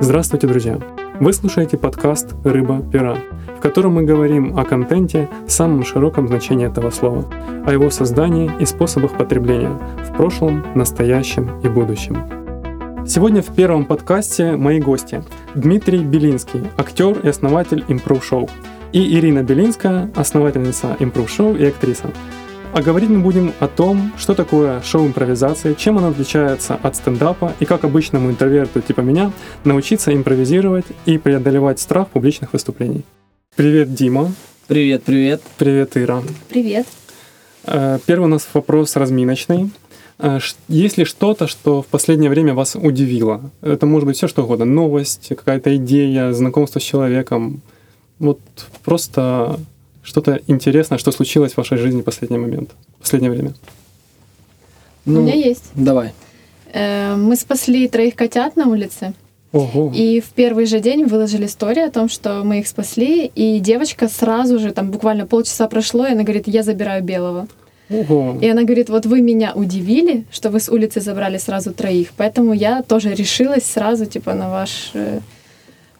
Здравствуйте, друзья! Вы слушаете подкаст «Рыба-пера», в котором мы говорим о контенте в самом широком значении этого слова, о его создании и способах потребления в прошлом, настоящем и будущем. Сегодня в первом подкасте мои гости Дмитрий Белинский, актер и основатель Improve Show, и Ирина Белинская, основательница Improve Show и актриса. А говорить мы будем о том, что такое шоу-импровизация, чем оно отличается от стендапа и как обычному интроверту типа меня научиться импровизировать и преодолевать страх публичных выступлений. Привет, Дима. Привет, привет. Привет, Ира. Привет. Э, первый у нас вопрос разминочный. Э, есть ли что-то, что в последнее время вас удивило? Это может быть все что угодно. Новость, какая-то идея, знакомство с человеком. Вот просто что-то интересное, что случилось в вашей жизни в последний момент, в последнее время? Ну, У меня есть. Давай. Э, мы спасли троих котят на улице. Ого. И в первый же день выложили историю о том, что мы их спасли, и девочка сразу же, там буквально полчаса прошло, и она говорит, я забираю белого. Ого. И она говорит, вот вы меня удивили, что вы с улицы забрали сразу троих, поэтому я тоже решилась сразу, типа, на ваш э,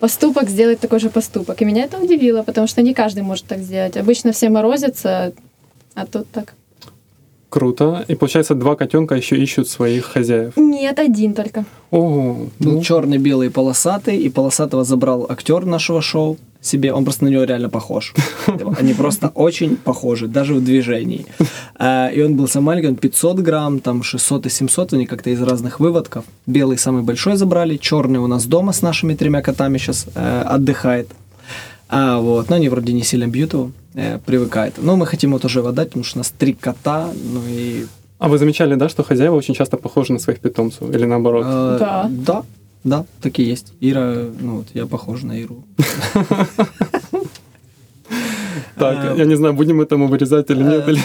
поступок сделать такой же поступок. И меня это удивило, потому что не каждый может так сделать. Обычно все морозятся, а тут так. Круто. И получается, два котенка еще ищут своих хозяев. Нет, один только. Ого. Был ну. черный, белый, полосатый, и полосатого забрал актер нашего шоу себе, он просто на него реально похож. Они просто очень похожи, даже в движении. А, и он был самый маленький, он 500 грамм, там 600 и 700, они как-то из разных выводков. Белый самый большой забрали, черный у нас дома с нашими тремя котами сейчас э, отдыхает. А, вот, но они вроде не сильно бьют его, э, привыкает. Но мы хотим его тоже отдать, потому что у нас три кота, ну и а вы замечали, да, что хозяева очень часто похожи на своих питомцев или наоборот? Э, да. Да, да, так и есть. Ира, ну вот я похож на Иру. Так, я не знаю, будем этому вырезать или нет, или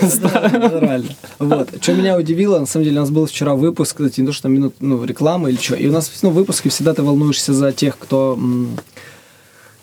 Реально. Вот. Что меня удивило, на самом деле, у нас был вчера выпуск, кстати, не то, что минут, ну, рекламы или что. И у нас ну, в выпуске всегда ты волнуешься за тех, кто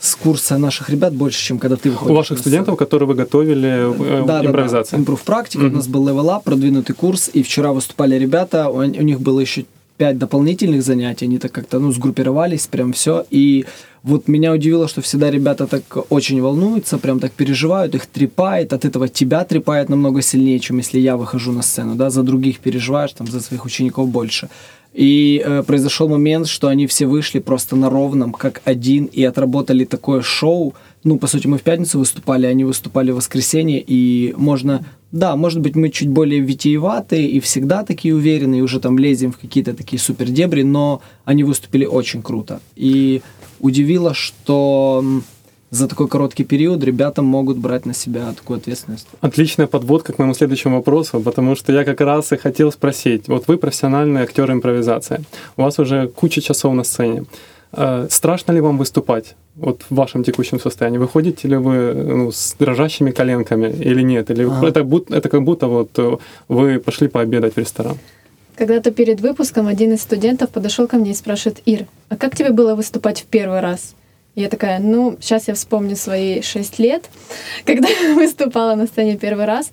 с курса наших ребят больше, чем когда ты выходишь. У ваших студентов, которые вы готовили э, да, импровизацию. Да, да. Improve практика. У нас был Up, продвинутый курс, и вчера выступали ребята, у них было еще пять дополнительных занятий, они так как-то, ну, сгруппировались, прям все, и вот меня удивило, что всегда ребята так очень волнуются, прям так переживают, их трепает, от этого тебя трепает намного сильнее, чем если я выхожу на сцену, да, за других переживаешь, там, за своих учеников больше. И э, произошел момент, что они все вышли просто на ровном, как один, и отработали такое шоу. Ну, по сути, мы в пятницу выступали, они выступали в воскресенье, и можно да, может быть, мы чуть более витиеватые и всегда такие уверенные, уже там лезем в какие-то такие супер дебри, но они выступили очень круто. И удивило, что за такой короткий период ребята могут брать на себя такую ответственность. Отличная подводка к моему следующему вопросу, потому что я как раз и хотел спросить. Вот вы профессиональный актер импровизации, у вас уже куча часов на сцене. Э, страшно ли вам выступать? вот в вашем текущем состоянии? Выходите ли вы ну, с дрожащими коленками или нет? Или ага. это, это как будто вот э, вы пошли пообедать в ресторан? Когда-то перед выпуском один из студентов подошел ко мне и спрашивает, Ир, а как тебе было выступать в первый раз? Я такая, ну, сейчас я вспомню свои шесть лет, когда выступала на сцене первый раз.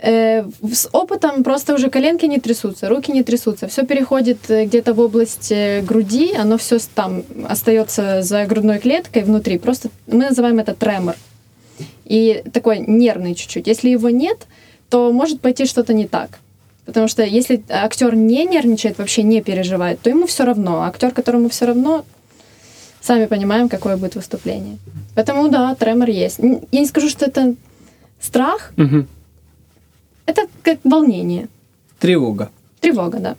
Э, с опытом просто уже коленки не трясутся, руки не трясутся, все переходит э, где-то в область э, груди, оно все там остается за грудной клеткой внутри. Просто мы называем это тремор. И такой нервный чуть-чуть. Если его нет, то может пойти что-то не так. Потому что если актер не нервничает, вообще не переживает, то ему все равно. А актер, которому все равно, сами понимаем, какое будет выступление. Поэтому да, тремор есть. Я не скажу, что это страх, угу это как волнение. Тревога. Тревога, да.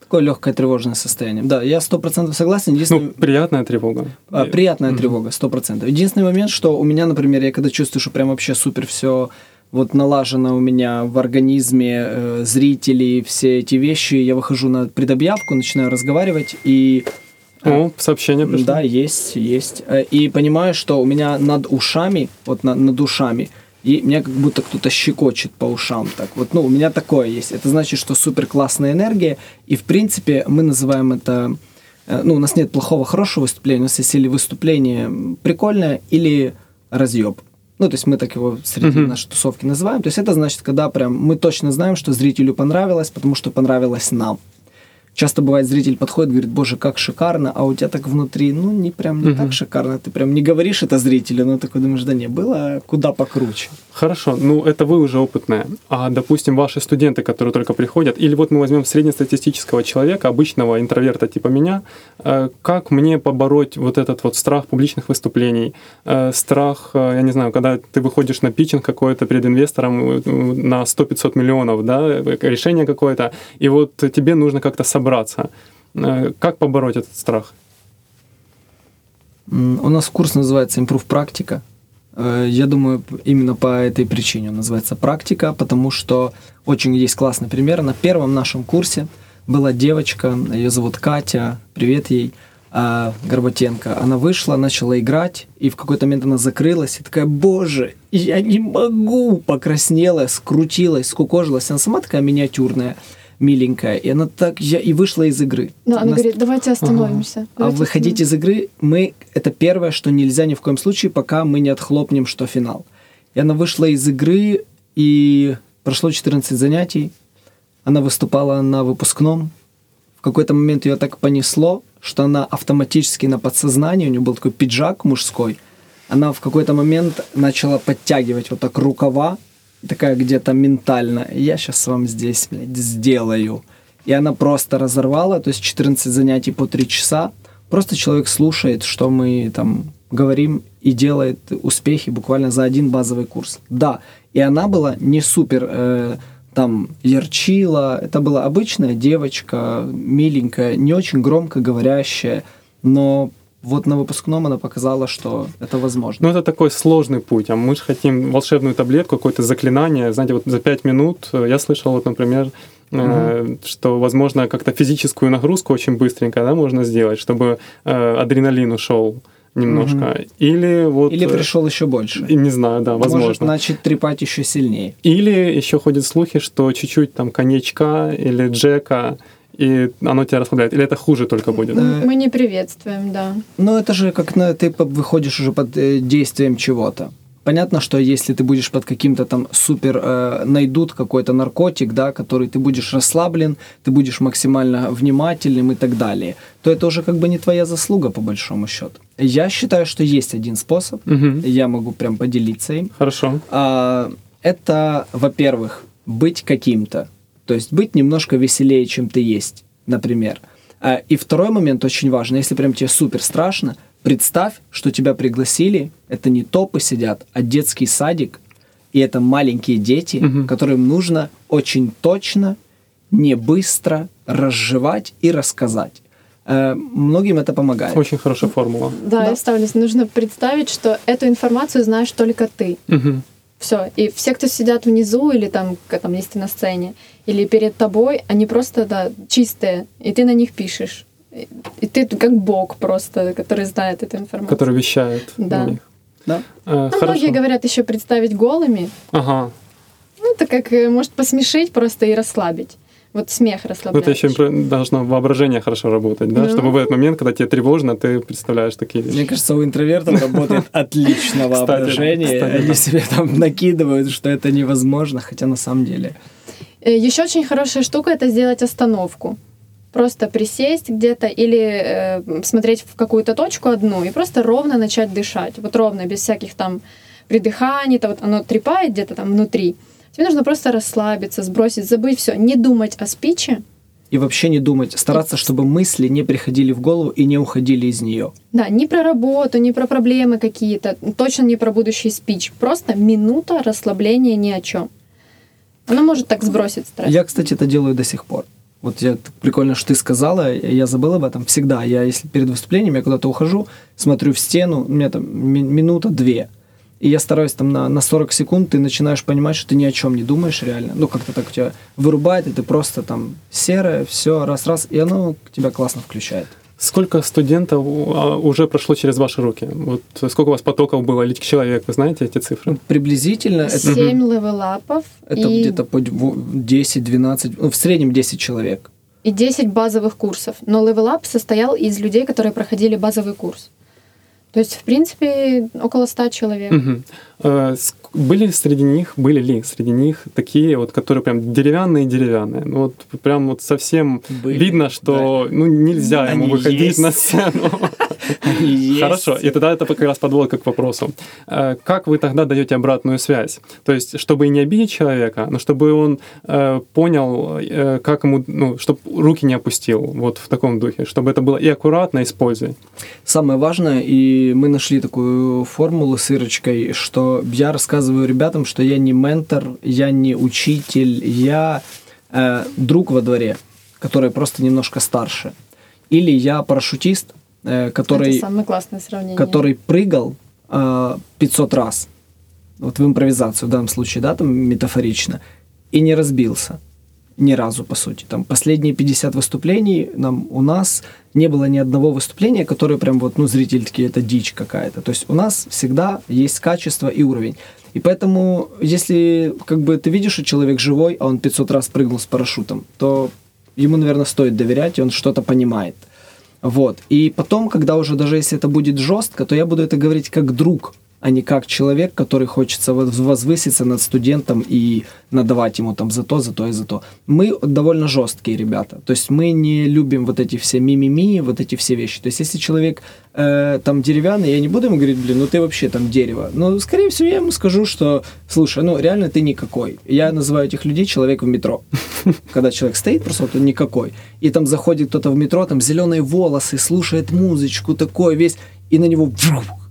Такое легкое тревожное состояние. Да, я сто процентов согласен. Единственный... Ну, приятная тревога. А, приятная mm-hmm. тревога, сто процентов. Единственный момент, что у меня, например, я когда чувствую, что прям вообще супер все вот налажено у меня в организме, э, зрители, все эти вещи, я выхожу на предобъявку, начинаю разговаривать и о, сообщение пришло. Да, есть, есть. Э, и понимаю, что у меня над ушами, вот на, над ушами, и меня как будто кто-то щекочет по ушам. Так вот, ну, у меня такое есть. Это значит, что супер классная энергия, и в принципе мы называем это, э, ну, у нас нет плохого, хорошего выступления, у нас есть или выступление прикольное, или разъеб. Ну, то есть мы так его среди Мгм. нашей тусовки называем. То есть это значит, когда прям мы точно знаем, что зрителю понравилось, потому что понравилось нам. Часто бывает, зритель подходит, говорит, боже, как шикарно, а у тебя так внутри, ну, не прям не Мгм. так шикарно. Ты прям не говоришь это зрителю, но такой думаешь, да не, было куда покруче. Хорошо, ну это вы уже опытные. А, допустим, ваши студенты, которые только приходят, или вот мы возьмем среднестатистического человека, обычного интроверта типа меня, э, как мне побороть вот этот вот страх публичных выступлений, э, страх, э, я не знаю, когда ты выходишь на питчинг какой-то перед инвестором на 100-500 миллионов, да, решение какое-то, и вот тебе нужно как-то собраться. Э, Как побороть этот страх? У нас курс называется «Импрув практика». Э, Я думаю, именно по этой причине он называется «Практика», потому что очень есть классный пример. На первом нашем курсе была девочка, ее зовут Катя, привет ей, а, Горбатенко. Она вышла, начала играть, и в какой-то момент она закрылась, и такая, боже, я не могу, покраснела, скрутилась, скукожилась. Она сама такая миниатюрная, миленькая, и она так, я и вышла из игры. Да, она Она говорит, давайте остановимся. а давайте выходить из игры мы это первое, что нельзя ни в коем случае, пока мы не отхлопнем, что финал. И она вышла из игры, и прошло 14 занятий. Она выступала на выпускном. В какой-то момент ее так понесло, что она автоматически на подсознании, у нее был такой пиджак мужской, она в какой-то момент начала подтягивать вот так рукава, такая где-то ментально. Я сейчас вам здесь, блядь, сделаю. И она просто разорвала, то есть 14 занятий по 3 часа. Просто человек слушает, что мы там говорим и делает успехи буквально за один базовый курс. Да, и она была не супер э, там ярчила, это была обычная девочка, миленькая, не очень громко говорящая, но вот на выпускном она показала, что это возможно. Ну, это такой сложный путь, а мы же хотим волшебную таблетку, какое-то заклинание. Знаете, вот за пять минут э, я слышал, вот, например, э, что, возможно, как-то физическую нагрузку очень быстренько да, можно сделать, чтобы э, адреналин ушел немножко. Или вот... Или э, пришел еще больше. не знаю, да, возможно. Может начать трепать еще сильнее. Или еще ходят слухи, что чуть-чуть там коньячка или джека, и оно тебя расслабляет. Или это хуже только будет? Э, Мы не приветствуем, да. Ну, это же как на, ты выходишь уже под э, действием чего-то. Понятно, что если ты будешь под каким-то там супер, э, найдут какой-то наркотик, да, который ты будешь расслаблен, ты будешь максимально внимательным и так далее, то это уже как бы не твоя заслуга, по большому счету. Я считаю, что есть один способ, Мгм. я могу прям поделиться им. Хорошо. А, это, во-первых, быть каким-то. То есть быть немножко веселее, чем ты есть, например. А, и второй момент очень важный. Если прям тебе супер страшно, представь, что тебя пригласили. Это не топы сидят, а детский садик. И это маленькие дети, Мгм. которым нужно очень точно, не быстро разжевать и рассказать. Э, многим это помогает. Очень хорошая формула. Да, Да. я ставлю. Нужно представить, что эту информацию знаешь только ты. Мгм. Все. И все, кто сидят внизу, или там, там, если ты на сцене, или перед тобой, они просто, да, чистые, и ты на них пишешь. И, ты как бог просто, который знает эту информацию. Который вещает Да. на них. Да? Э, Ну, многие говорят еще представить голыми. Ага. Ну, это как э, может посмешить просто и расслабить. Вот смех Ну, расслабляет. это еще должно воображение хорошо работать, да? Ну. Чтобы в этот момент, когда тебе тревожно, ты представляешь такие Мне вещи. кажется, у интровертов работает отлично воображение. Они себе там накидывают, что это невозможно, хотя на самом деле. Еще очень хорошая штука это сделать остановку. Просто присесть где-то или э, смотреть в какую-то точку одну и просто ровно начать дышать. Вот ровно, без всяких там придыханий, то вот оно трепает где-то там внутри. Тебе нужно просто расслабиться, сбросить, забыть все, не думать о спиче. И вообще не думать, стараться, чтобы мысли не приходили в голову и не уходили из нее. Да, не про работу, не про проблемы какие-то, точно не про будущий спич. Просто минута расслабления ни о чем. Она может так сбросить стресс. Я, кстати, это делаю до сих пор. Вот я прикольно, что ты сказала, я забыл об этом. Всегда, я если перед выступлением, я куда-то ухожу, смотрю в стену, у меня там ми- минута-две, и я стараюсь там на, на 40 секунд, ты начинаешь понимать, что ты ни о чем не думаешь реально. Ну, как-то так у тебя вырубает, и ты просто там серое, все, раз-раз, и оно тебя классно включает. Сколько студентов а, уже прошло через ваши руки? Вот сколько у вас потоков было или человек? Вы знаете эти цифры? Приблизительно это, Семь левелапов это и, где-то по 10-12, ну, в среднем 10 человек. и 10 базовых курсов. Но level up состоял из людей, которые проходили базовый курс. То есть, в принципе, около ста человек. Э, Были среди них, были ли среди них такие вот, которые прям деревянные-деревянные? Ну вот прям вот совсем Были, видно, что ну нельзя ему Они выходить есть. на сцену. Хорошо, и тогда это как раз подводка к вопросу. Э, Как вы тогда даете обратную связь? То есть, чтобы не обидеть человека, но чтобы он э, понял, э, как ему, ну, чтобы руки не опустил, вот в таком духе, чтобы это было и аккуратно, и с пользой. Самое важное, и мы нашли такую формулу с Ирочкой, что я рассказываю ребятам, что я не ментор, я не учитель, я э, друг во дворе, который просто немножко старше. Или я парашютист, который, Это самое классное сравнение. который прыгал э, 500 раз, вот в импровизацию в данном случае, да, там метафорично, и не разбился ни разу, по сути. Там последние 50 выступлений нам, у нас не было ни одного выступления, которое прям вот, ну, зрители такие, это дичь какая-то. То есть у нас всегда есть качество и уровень. И поэтому, если как бы ты видишь, что человек живой, а он 500 раз прыгнул с парашютом, то ему, наверное, стоит доверять, и он что-то понимает. Вот. И потом, когда уже даже если это будет жестко, то я буду это говорить как друг, а не как человек, который хочется возвыситься над студентом и надавать ему там за то, за то и за то. Мы довольно жесткие ребята. То есть мы не любим вот эти все мимими, вот эти все вещи. То есть если человек э, там деревянный, я не буду ему говорить, блин, ну ты вообще там дерево. Но, скорее всего, я ему скажу, что, слушай, ну реально ты никакой. Я называю этих людей человек в метро. Когда человек стоит, просто вот он никакой. И там заходит кто-то в метро, там зеленые волосы, слушает музычку такой весь, и на него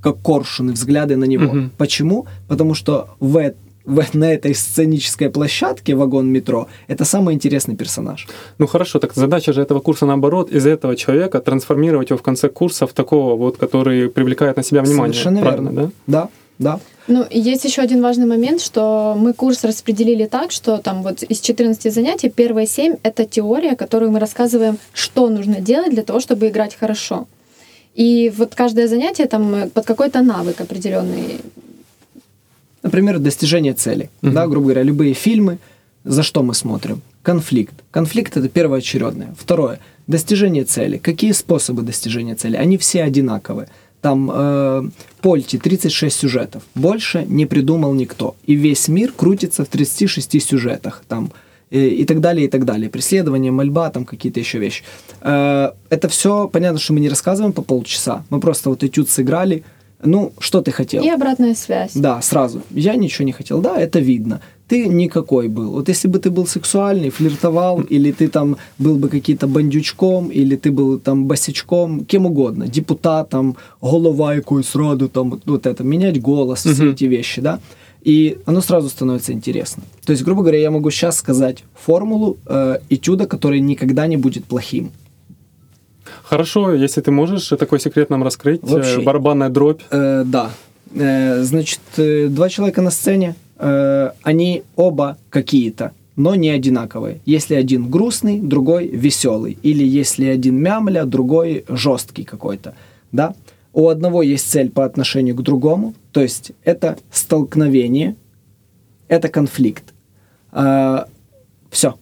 как коршуны, взгляды на него. Почему? Потому что в, в- на этой сценической площадке вагон метро это самый интересный персонаж. Ну хорошо, так задача же этого курса наоборот, из этого человека трансформировать его в конце курса в такого вот, который привлекает на себя внимание. Совершенно Правильно, верно. да? Да, да. Ну, есть еще один важный момент, что мы курс распределили так, что там вот из 14 занятий первые 7 — это теория, которую мы рассказываем, что нужно делать для того, чтобы играть хорошо. И вот каждое занятие там под какой-то навык определенный. Например, достижение цели. Мгм. Да, грубо говоря, любые фильмы, за что мы смотрим? Конфликт. Конфликт это первоочередное. Второе. Достижение цели. Какие способы достижения цели? Они все одинаковые. Там э, Польти 36 сюжетов. Больше не придумал никто. И весь мир крутится в 36 сюжетах. Там э, и так далее, и так далее. Преследование, мольба, там какие-то еще вещи. Э, это все, понятно, что мы не рассказываем по полчаса. Мы просто вот этюд сыграли. Ну, что ты хотел? И обратная связь. Да, сразу. Я ничего не хотел. Да, это видно. Ты никакой был. Вот если бы ты был сексуальный, флиртовал, или ты там был бы каким-то бандючком, или ты был там босячком, кем угодно, депутатом, голова якоюсь раду, там вот, это, менять голос, все эти вещи, да, и оно сразу становится интересно. То есть, грубо говоря, я могу сейчас сказать формулу э, этюда, который никогда не будет плохим. Хорошо, если ты можешь такой секрет нам раскрыть, э, Вообще. барабанная дробь. Э, да. Э, значит, э, два человека на сцене, э, они оба какие-то, но не одинаковые. Если один грустный, другой веселый. Или если один мямля, другой жесткий какой-то. Да? У одного есть цель по отношению к другому, то есть это столкновение, это конфликт. все.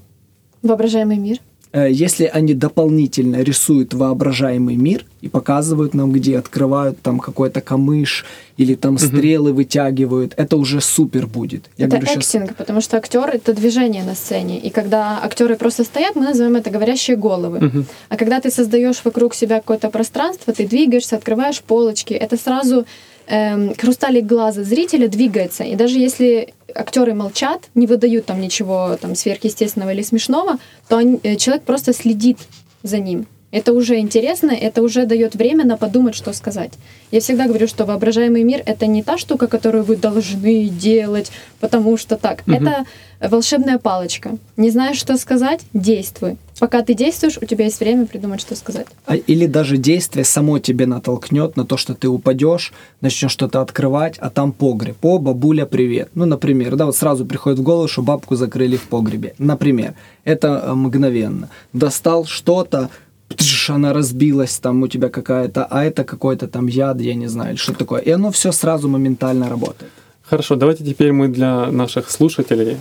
Воображаемый мир. Э, если они дополнительно рисуют воображаемый мир и показывают нам, где открывают там какой-то камыш или там стрелы вытягивают, это уже супер будет. Я это говорю щас- экстинг, потому что актер это движение на сцене. И когда актеры просто стоят, мы называем это говорящие головы. Мгм. А когда ты создаешь вокруг себя какое-то пространство, ты двигаешься, открываешь полочки, это сразу эм, хрусталик глаза зрителя двигается. И даже если актеры молчат, не выдают там ничего там сверхъестественного или смешного, то они- э, человек просто следит за ним. Это уже интересно, это уже дает время на подумать, что сказать. Я всегда говорю, что воображаемый мир это не та штука, которую вы должны делать, потому что так. Мгм. Это волшебная палочка. Не знаешь, что сказать, действуй. Пока ты действуешь, у тебя есть время придумать, что сказать. А- Или даже действие само тебе натолкнет на то, что ты упадешь, начнешь что-то открывать, а там погреб. О, бабуля, привет. Ну, например, да, вот сразу приходит в голову, что бабку закрыли в погребе. Например, это э, мгновенно. Достал что-то, она разбилась, там у тебя какая-то, а это какой-то там яд, я не знаю, или что такое. И оно все сразу моментально работает. Хорошо, давайте теперь мы для наших слушателей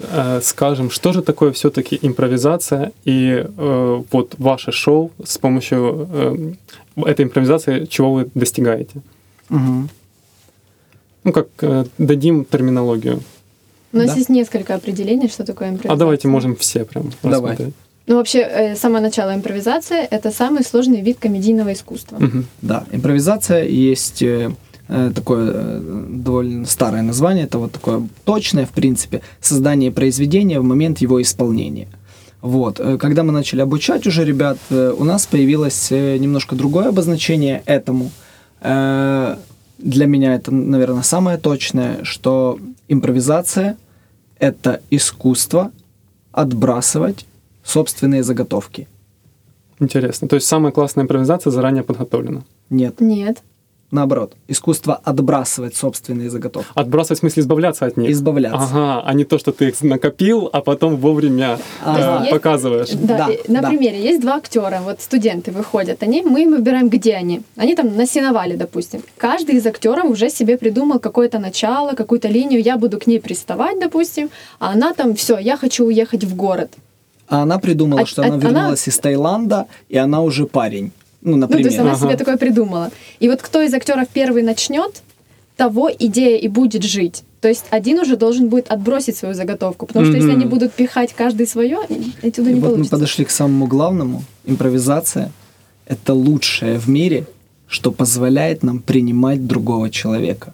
э, скажем, что же такое все-таки импровизация и э, вот ваше шоу с помощью э, этой импровизации, чего вы достигаете. Мгм. Ну, как э, дадим терминологию. У нас Да. есть несколько определений, что такое импровизация. А давайте можем все прям Давай. рассмотреть. Ну, вообще, э, самое начало импровизация — это самый сложный вид комедийного искусства. Мгм. Да, импровизация есть э, э, такое довольно старое название, это вот такое точное, в принципе, создание произведения в момент его исполнения. Вот. Когда мы начали обучать уже ребят, у нас появилось немножко другое обозначение этому. Для меня это, наверное, самое точное, что импровизация — это искусство отбрасывать собственные заготовки. Интересно. То есть самая классная импровизация заранее подготовлена. Нет, Нет. наоборот. Искусство отбрасывать собственные заготовки. Отбрасывать, в смысле, избавляться от них. Избавляться. Ага, а не то, что ты их накопил, а потом вовремя Ага. э, Есть- показываешь. Да, Да, на да. примере есть два актера, вот студенты выходят, они, мы им выбираем, где они. Они там на сеновале, допустим. Каждый из актеров уже себе придумал какое-то начало, какую-то линию, я буду к ней приставать, допустим, а она там, все, я хочу уехать в город. А она придумала, А- что а- она она- вернулась из Таиланда, и она уже парень. Ну, Ну, то есть например. она Ага. себе такое придумала. И вот кто из актеров первый начнет, того идея и будет жить. То есть один уже должен будет отбросить свою заготовку, потому что если они будут пихать каждый свое, отсюда И не вот мы получится. подошли к самому главному. Импровизация — это лучшее в мире, что позволяет нам принимать другого человека.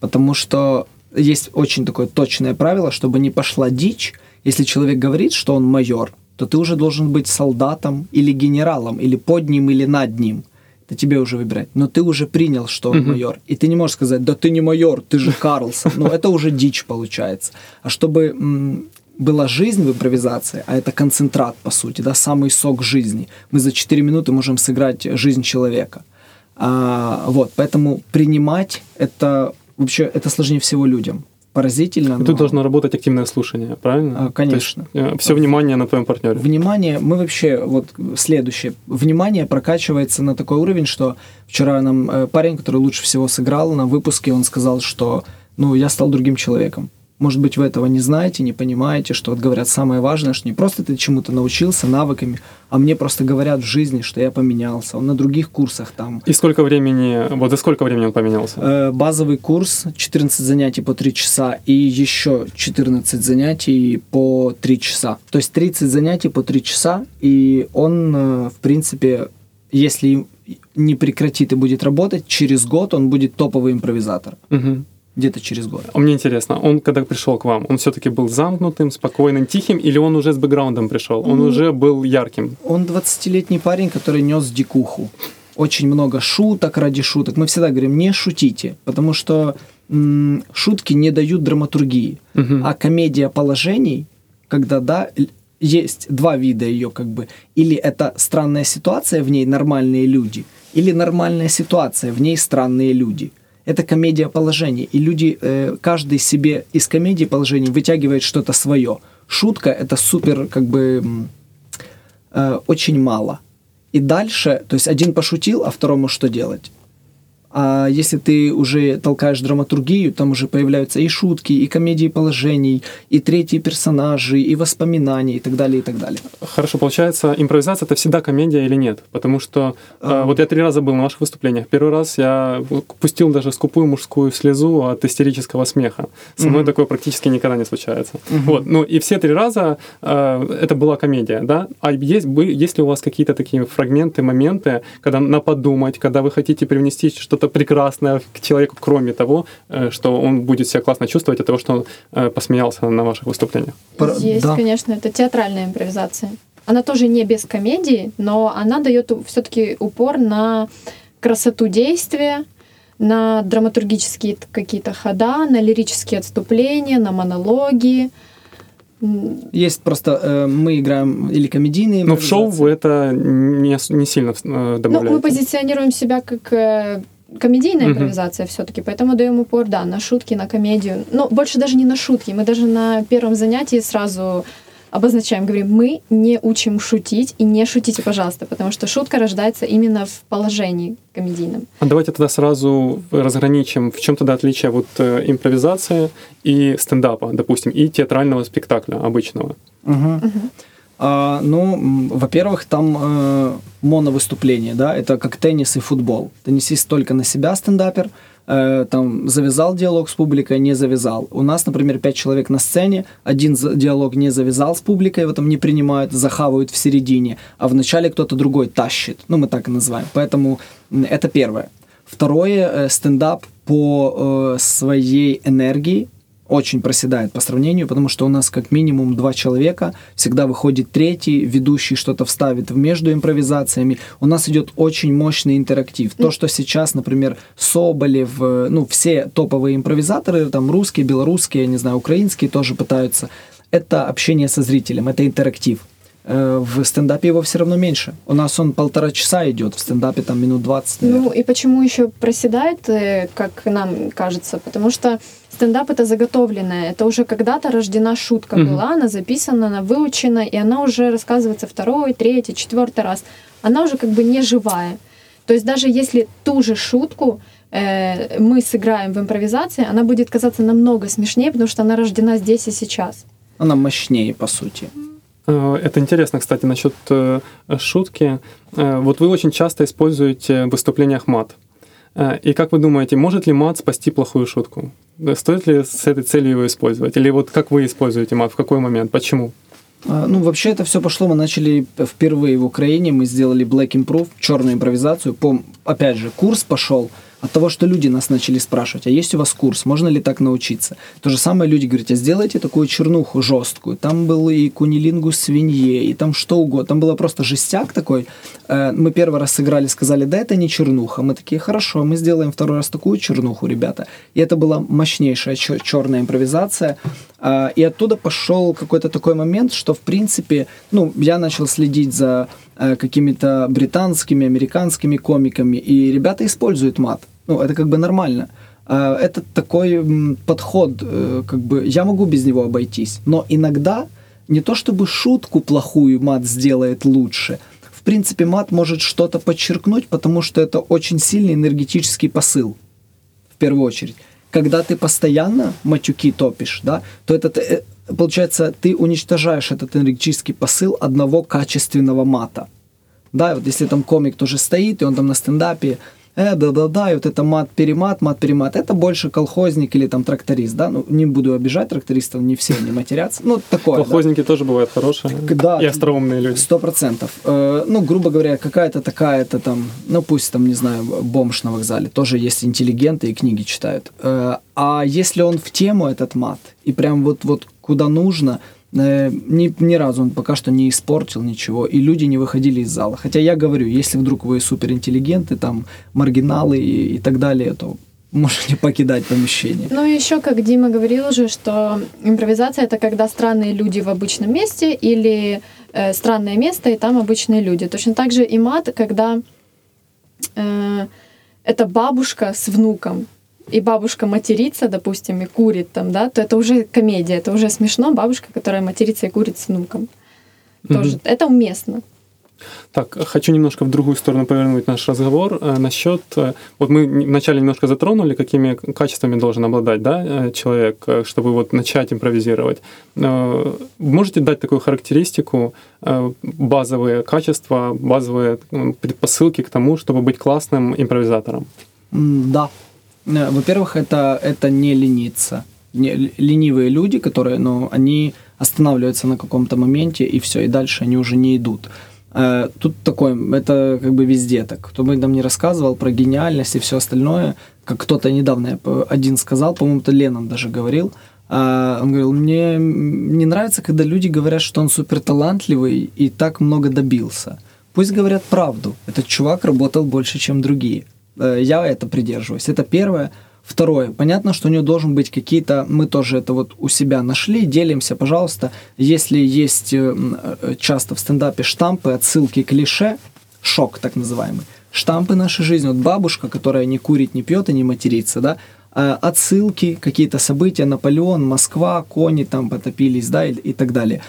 Потому что есть очень такое точное правило, чтобы не пошла дичь, если человек говорит, что он майор, то ты уже должен быть солдатом или генералом, или под ним, или над ним. Это тебе уже выбирать. Но ты уже принял, что он Мгм. майор. И ты не можешь сказать, да ты не майор, ты же Карлсон. Ну, это уже дичь получается. А чтобы м, была жизнь в импровизации, а это концентрат, по сути, да, самый сок жизни. Мы за 4 минуты можем сыграть жизнь человека. А, вот, поэтому принимать это вообще это сложнее всего людям. Поразительно. И но- Тут должно работать активное слушание, правильно? А, конечно. все внимание на твоем партнере. Внимание, мы вообще, вот следующее, внимание прокачивается на такой уровень, что вчера нам э, парень, который лучше всего сыграл на выпуске, он сказал, что, ну, я стал другим человеком. Может быть, вы этого не знаете, не понимаете, что вот говорят самое важное, что не просто ты чему-то научился, навыками, а мне просто говорят в жизни, что я поменялся. Он на других курсах там. И сколько времени, вот за сколько времени он поменялся? Э, Базовый курс 14 занятий по 3 часа и еще 14 занятий по 3 часа. То есть 30 занятий по 3 часа, и он, э, в принципе, если не прекратит и будет работать, через год он будет топовый импровизатор. Мгм. Где-то через год. А Мне интересно, он когда пришел к вам, он все-таки был замкнутым, спокойным, тихим, или он уже с бэкграундом пришел? Он Ну, уже был ярким? Он 20-летний парень, который нес дикуху. Очень много шуток ради шуток. Мы всегда говорим, не шутите, потому что м, шутки не дают драматургии. Мгм. А комедия положений, когда, да, есть два вида ее, как бы. Или это странная ситуация, в ней нормальные люди, или нормальная ситуация, в ней странные люди. Это комедия положений. И люди, э, каждый себе из комедии положений вытягивает что-то свое. Шутка это супер, как бы, э, очень мало. И дальше, то есть один пошутил, а второму что делать? А если ты уже толкаешь драматургию, там уже появляются и шутки, и комедии положений, и третьи персонажи, и воспоминания, и так далее, и так далее. Хорошо, получается, импровизация это всегда комедия или нет? Потому что э, А. вот я три раза был на ваших выступлениях. Первый раз я пустил даже скупую мужскую слезу от истерического смеха. Со мной Мгм. такое практически никогда не случается. Мгм. Вот, ну и все три раза э, это была комедия, да? А есть, есть ли у вас какие-то такие фрагменты, моменты, когда на подумать, когда вы хотите привнести что-то прекрасное к человеку, кроме того, э, что он будет себя классно чувствовать от того, что он э, посмеялся на ваших выступлениях? Есть, да. конечно, это театральная импровизация. Она тоже не без комедии, но она дает все-таки упор на красоту действия, на драматургические какие-то хода, на лирические отступления, на монологи. Есть просто, э, мы играем или комедийные Но в шоу это не, не сильно э, Ну, мы позиционируем себя как э, комедийная импровизация все-таки, поэтому даем упор, да, на шутки, на комедию. Но больше даже не на шутки. Мы даже на первом занятии сразу обозначаем, говорим, мы не учим шутить и не шутите, пожалуйста, потому что шутка рождается именно в положении комедийном. А давайте тогда сразу разграничим, в чем тогда отличие вот э, импровизации и стендапа, допустим, и театрального спектакля обычного. Мгм. А, ну, во-первых, там э, моновыступление, да, это как теннис и футбол. Теннисист только на себя стендапер, э, там завязал диалог с публикой, не завязал. У нас, например, пять человек на сцене, один диалог не завязал с публикой, его там не принимают, захавают в середине, а в начале кто-то другой тащит. Ну, мы так и называем. Поэтому это первое. Второе, э, стендап по э, своей энергии очень проседает по сравнению, потому что у нас как минимум два человека, всегда выходит третий, ведущий что-то вставит между импровизациями. У нас идет очень мощный интерактив. То, что сейчас, например, Соболев, э, ну, все топовые импровизаторы, там русские, белорусские, не знаю, украинские тоже пытаются, это общение со зрителем, это интерактив. Э, В стендапе его все равно меньше. У нас он полтора часа идет, в стендапе там минут 20. наверное. Ну и почему еще проседает, э, как нам кажется? Потому что стендап это заготовленное, это уже когда-то рождена шутка Мгм. была, она записана, она выучена, и она уже рассказывается второй, третий, четвертый раз. Она уже как бы не живая. То есть даже если ту же шутку э, мы сыграем в импровизации, она будет казаться намного смешнее, потому что она рождена здесь и сейчас. Она мощнее, по сути. Э, Это интересно, кстати, насчет э, шутки. Э, Вот вы очень часто используете в выступлениях мат. И как вы думаете, может ли мат спасти плохую шутку? Стоит ли с этой целью его использовать? Или вот как вы используете мат? В какой момент? Почему? А, Ну, вообще это все пошло. Мы начали впервые в Украине. Мы сделали Black Improve, черную импровизацию. По, опять же, курс пошел от того, что люди нас начали спрашивать, а есть у вас курс, можно ли так научиться? То же самое люди говорят, а сделайте такую чернуху жесткую. Там был и кунилингус свинье, и там что угодно. Там было просто жестяк такой. Э, Мы первый раз сыграли, сказали, да, это не чернуха. Мы такие, хорошо, мы сделаем второй раз такую чернуху, ребята. И это была мощнейшая черная импровизация. А, И оттуда пошел какой-то такой момент, что, в принципе, ну, я начал следить за э, какими-то британскими, американскими комиками, и ребята используют мат. Ну, это как бы нормально. А, Это такой подход, э, как бы я могу без него обойтись. Но иногда не то чтобы шутку плохую мат сделает лучше. В принципе, мат может что-то подчеркнуть, потому что это очень сильный энергетический посыл в первую очередь. Когда ты постоянно матюки топишь, да, то этот, э, получается, ты уничтожаешь этот энергетический посыл одного качественного мата. Да, вот если там комик тоже стоит, и он там на стендапе, э, да-да-да, и вот это мат-перемат, мат-перемат, это больше колхозник или там тракторист, да, ну, не буду обижать трактористов, не все не матерятся, ну, такое, да. Колхозники тоже бывают хорошие Да. и остроумные люди. Сто процентов. Э, Ну, грубо говоря, какая-то такая-то там, ну пусть там, не знаю, бомж на вокзале, тоже есть интеллигенты и книги читают. Э, А если он в тему этот мат, и прям вот, вот куда нужно, ни, ни разу он пока что не испортил ничего, и люди не выходили из зала. Хотя я говорю, если вдруг вы суперинтеллигенты, там, маргиналы и, и так далее, то можете покидать помещение. Ну и еще, как Дима говорил уже, что импровизация это когда странные люди в обычном месте или э, странное место и там обычные люди. Точно так же и мат, когда э, это бабушка с внуком, и бабушка матерится, допустим, и курит там, да, то это уже комедия, это уже смешно, бабушка, которая матерится и курит с внуком. Тоже. Мгм. Это уместно. Так, хочу немножко в другую сторону повернуть наш разговор э, насчет... э, Вот мы вначале немножко затронули, какими качествами должен обладать да, э, человек, чтобы вот начать импровизировать. Можете дать такую характеристику, базовые качества, базовые предпосылки к тому, чтобы быть классным импровизатором? Да. Э, Во-первых, это, это не лениться. Не, ленивые люди, которые, ну, они останавливаются на каком-то моменте, и все, и дальше они уже не идут. Э, Тут такое, это как бы везде так. Кто бы там не рассказывал про гениальность и все остальное, как кто-то недавно один сказал, по-моему, это Леннон даже говорил, а, он говорил, мне не нравится, когда люди говорят, что он супер талантливый и так много добился. Пусть говорят правду. Этот чувак работал больше, чем другие. Э, Я это придерживаюсь. Это первое. Второе. Понятно, что у него должен быть какие-то... Мы тоже это вот у себя нашли. Делимся, пожалуйста. Если есть э, э, часто в стендапе штампы, отсылки, клише, шок так называемый, штампы нашей жизни. Вот бабушка, которая не курит, не пьет и не матерится, да, отсылки, какие-то события, Наполеон, Москва, кони там потопились, да, и, и так далее.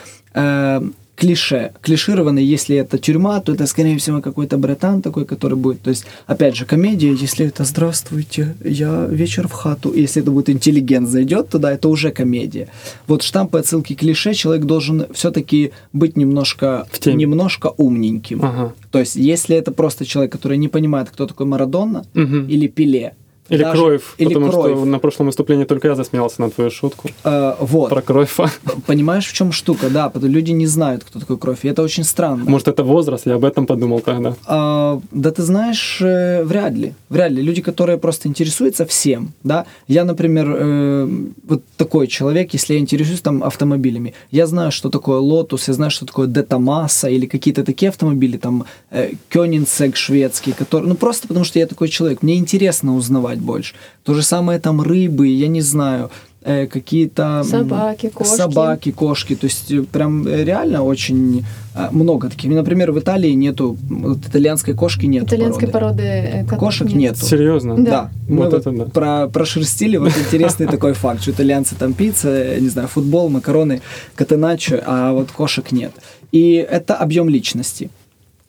Клише. Клишированный, если это тюрьма, то это, скорее всего, какой-то братан такой, который будет. То есть, опять же, комедия, если это «Здравствуйте, я вечер в хату», если это будет интеллигент зайдет туда, это уже комедия. Вот штампы, отсылки, клише, человек должен все-таки быть немножко, немножко умненьким. Ага. То есть, если это просто человек, который не понимает, кто такой Марадонна Мгм. или Пеле, Или даже- Кроев, или потому Кроев. что на прошлом выступлении только я засмеялся на твою шутку э, вот, про Кроева. понимаешь, в чем штука, да, люди не знают, кто такой кровь, и это очень странно. Может, это возраст, я об этом подумал тогда. А, да ты знаешь, э, вряд ли. Вряд ли. Люди, которые просто интересуются всем, да. Я, например, э, вот такой человек, если я интересуюсь там автомобилями, я знаю, что такое Lotus, я знаю, что такое Детамаса или какие-то такие автомобили, там э, Кёнигсег шведский, который, ну просто потому что я такой человек, мне интересно узнавать больше. То же самое там рыбы, я не знаю, э, какие-то... Собаки, кошки. Собаки, кошки. То есть э, прям э, реально очень э, много таких. Например, в Италии нету, вот итальянской кошки нет. Итальянской породы, э, котов Кошек нет. нету. Серьезно? Да. Да, мы Вот вот это да. про, прошерстили вот интересный такой факт, что итальянцы там пицца, не знаю, футбол, макароны, катеначо, а вот кошек нет. И это объем личности.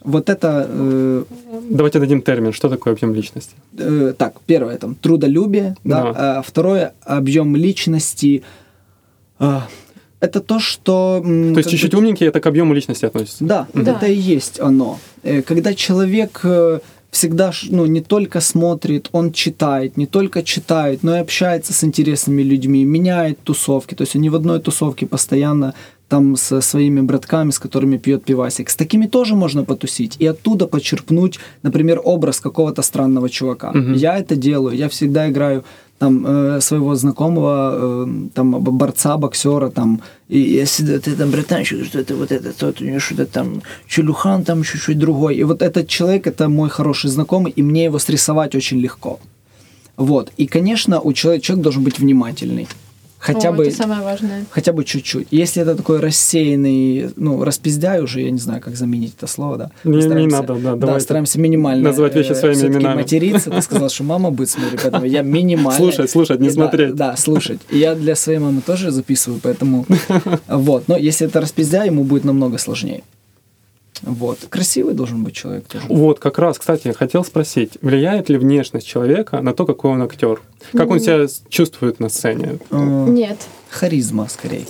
Вот это, э, Давайте дадим термин. Что такое объем личности? э, так, первое там трудолюбие, да, Да. а второе объем личности. а, это то, что... То есть чуть-чуть бы- умненький это к объему личности относится. Да, Да. это и есть оно. Э, Когда человек э, всегда ну, не только смотрит, он читает, не только читает, но и общается с интересными людьми, меняет тусовки. То есть он не в одной тусовке постоянно там со своими братками, с которыми пьет пивасик. С такими тоже можно потусить и оттуда почерпнуть, например, образ какого-то странного чувака. Мгм. Я это делаю, я всегда играю там э, своего знакомого, э, там борца, боксера, там, и всегда, ты там братанчик, что это вот это, тот у него что-то там, Челюхан там чуть-чуть другой. И вот этот человек, это мой хороший знакомый, и мне его срисовать очень легко. Вот. И, конечно, у человека человек должен быть внимательный. Хотя О, бы Это самое важное. хотя бы чуть-чуть. Если это такой рассеянный, ну, распиздяй уже, я не знаю, как заменить это слово, да. Не- не надо, да, Да, давайте стараемся минимально называть вещи э, своими именами. материться. Ты сказал, что мама будет смотреть, поэтому я минимально... Слушать, слушать, не Да, смотреть. Да, слушать. И я для своей мамы тоже записываю, поэтому... Вот. Но если это распиздяй, ему будет намного сложнее. Вот. Красивый должен быть человек тоже. Вот, как раз, кстати, хотел спросить, влияет ли внешность человека на то, какой он актер? Как он себя чувствует на сцене? Э, Нет. Харизма, скорее.